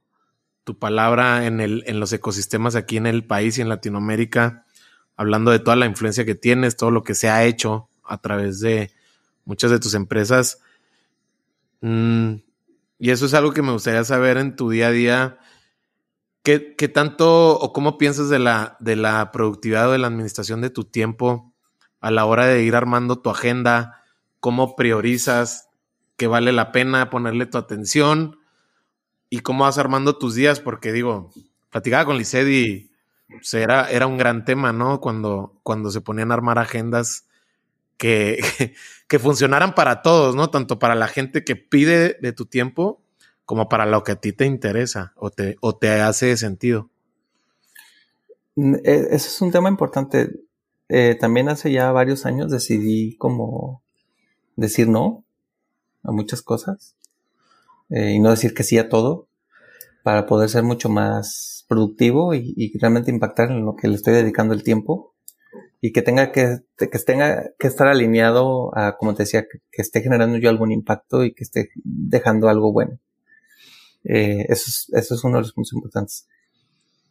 tu palabra en, el, en los ecosistemas aquí en el país y en Latinoamérica, hablando de toda la influencia que tienes, todo lo que se ha hecho a través de muchas de tus empresas. Mm, y eso es algo que me gustaría saber en tu día a día. ¿Qué, tanto o cómo piensas de la, de la productividad o de la administración de tu tiempo a la hora de ir armando tu agenda? ¿Cómo priorizas que vale la pena ponerle tu atención? ¿Y cómo vas armando tus días? Porque digo, platicaba con Lisset y pues, era, era, un gran tema, ¿no? Cuando, cuando se ponían a armar agendas que, que funcionaran para todos, ¿no? Tanto para la gente que pide de tu tiempo como para lo que a ti te interesa o te, o te hace sentido. Mm, e, ese es un tema importante. Eh, también hace ya varios años decidí como decir no a muchas cosas eh, y no decir que sí a todo para poder ser mucho más productivo y, realmente impactar en lo que le estoy dedicando el tiempo y que tenga que, que tenga que estar alineado a, como te decía, que esté generando yo algún impacto y que esté dejando algo bueno. Eh, eso, es, uno de los puntos importantes.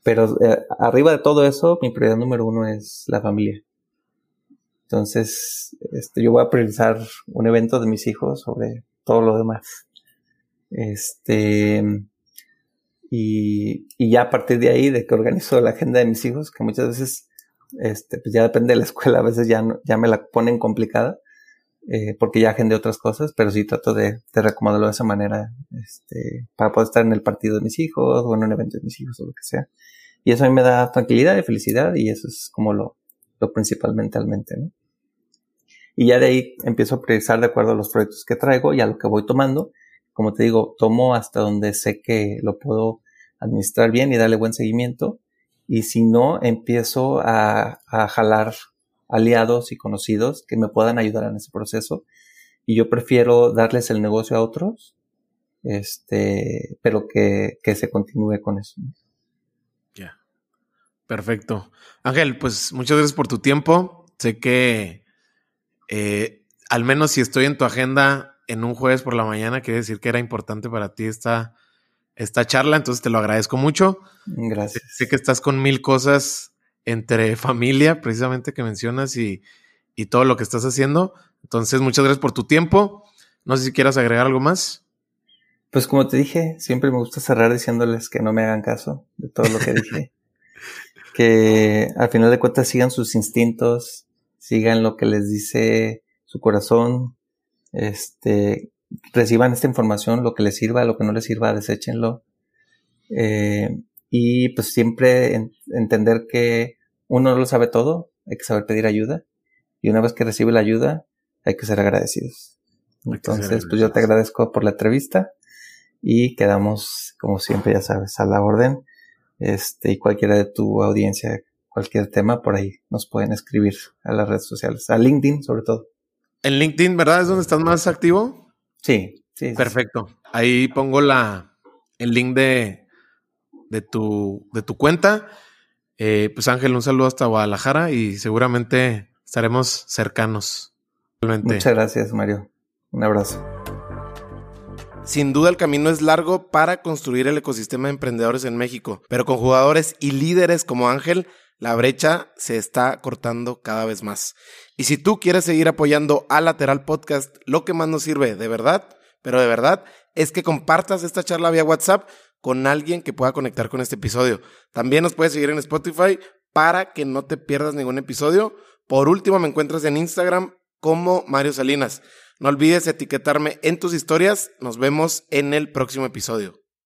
Pero eh, arriba de todo eso, mi prioridad número uno es la familia. Entonces, este, yo voy a priorizar un evento de mis hijos sobre todo lo demás. Este, y, y ya a partir de ahí, de que organizo la agenda de mis hijos, que muchas veces, este, pues ya depende de la escuela, a veces ya, ya me la ponen complicada. Eh, porque ya agendé otras cosas, pero sí trato de, de recomodarlo de esa manera, este, para poder estar en el partido de mis hijos o en un evento de mis hijos o lo que sea. Y eso a mí me da tranquilidad y felicidad y eso es como lo, lo principal mentalmente, ¿no? Y ya de ahí empiezo a priorizar de acuerdo a los proyectos que traigo y a lo que voy tomando. Como te digo, tomo hasta donde sé que lo puedo administrar bien y darle buen seguimiento. Y si no, empiezo a, a jalar aliados y conocidos que me puedan ayudar en ese proceso. Y yo prefiero darles el negocio a otros, este, pero que, que se continúe con eso. Ya. Perfecto. Ángel, pues muchas gracias por tu tiempo. Sé que eh, al menos si estoy en tu agenda en un jueves por la mañana, quiere decir que era importante para ti esta, esta charla, entonces te lo agradezco mucho. Gracias. Sé, que estás con mil cosas entre familia, precisamente que mencionas, y, y todo lo que estás haciendo. Entonces, muchas gracias por tu tiempo. No sé si quieras agregar algo más. Pues como te dije, siempre me gusta cerrar diciéndoles que no me hagan caso de todo lo que dije. que al final de cuentas sigan sus instintos, sigan lo que les dice su corazón, este, reciban esta información, lo que les sirva, lo que no les sirva, deséchenlo. Eh, y pues siempre entender que uno no lo sabe todo, hay que saber pedir ayuda. Y una vez que recibe la ayuda, hay que ser agradecidos. Entonces, pues yo te agradezco por la entrevista y quedamos, como siempre, ya sabes, a la orden. Este, y cualquiera de tu audiencia, cualquier tema, por ahí nos pueden escribir a las redes sociales, a LinkedIn sobre todo. En LinkedIn, ¿verdad? ¿Es donde estás más activo? Sí, sí. Perfecto. Ahí pongo la, el link de, de, tu, de tu cuenta. Eh, pues Ángel, un saludo hasta Guadalajara y seguramente estaremos cercanos. Muchas gracias, Mario. Un abrazo. Sin duda el camino es largo para construir el ecosistema de emprendedores en México, pero con jugadores y líderes como Ángel, la brecha se está cortando cada vez más. Y si tú quieres seguir apoyando a Lateral Podcast, lo que más nos sirve de verdad, pero de verdad, es que compartas esta charla vía WhatsApp con alguien que pueda conectar con este episodio. También nos puedes seguir en Spotify para que no te pierdas ningún episodio. Por último, me encuentras en Instagram como Mario Salinas. No olvides etiquetarme en tus historias. Nos vemos en el próximo episodio.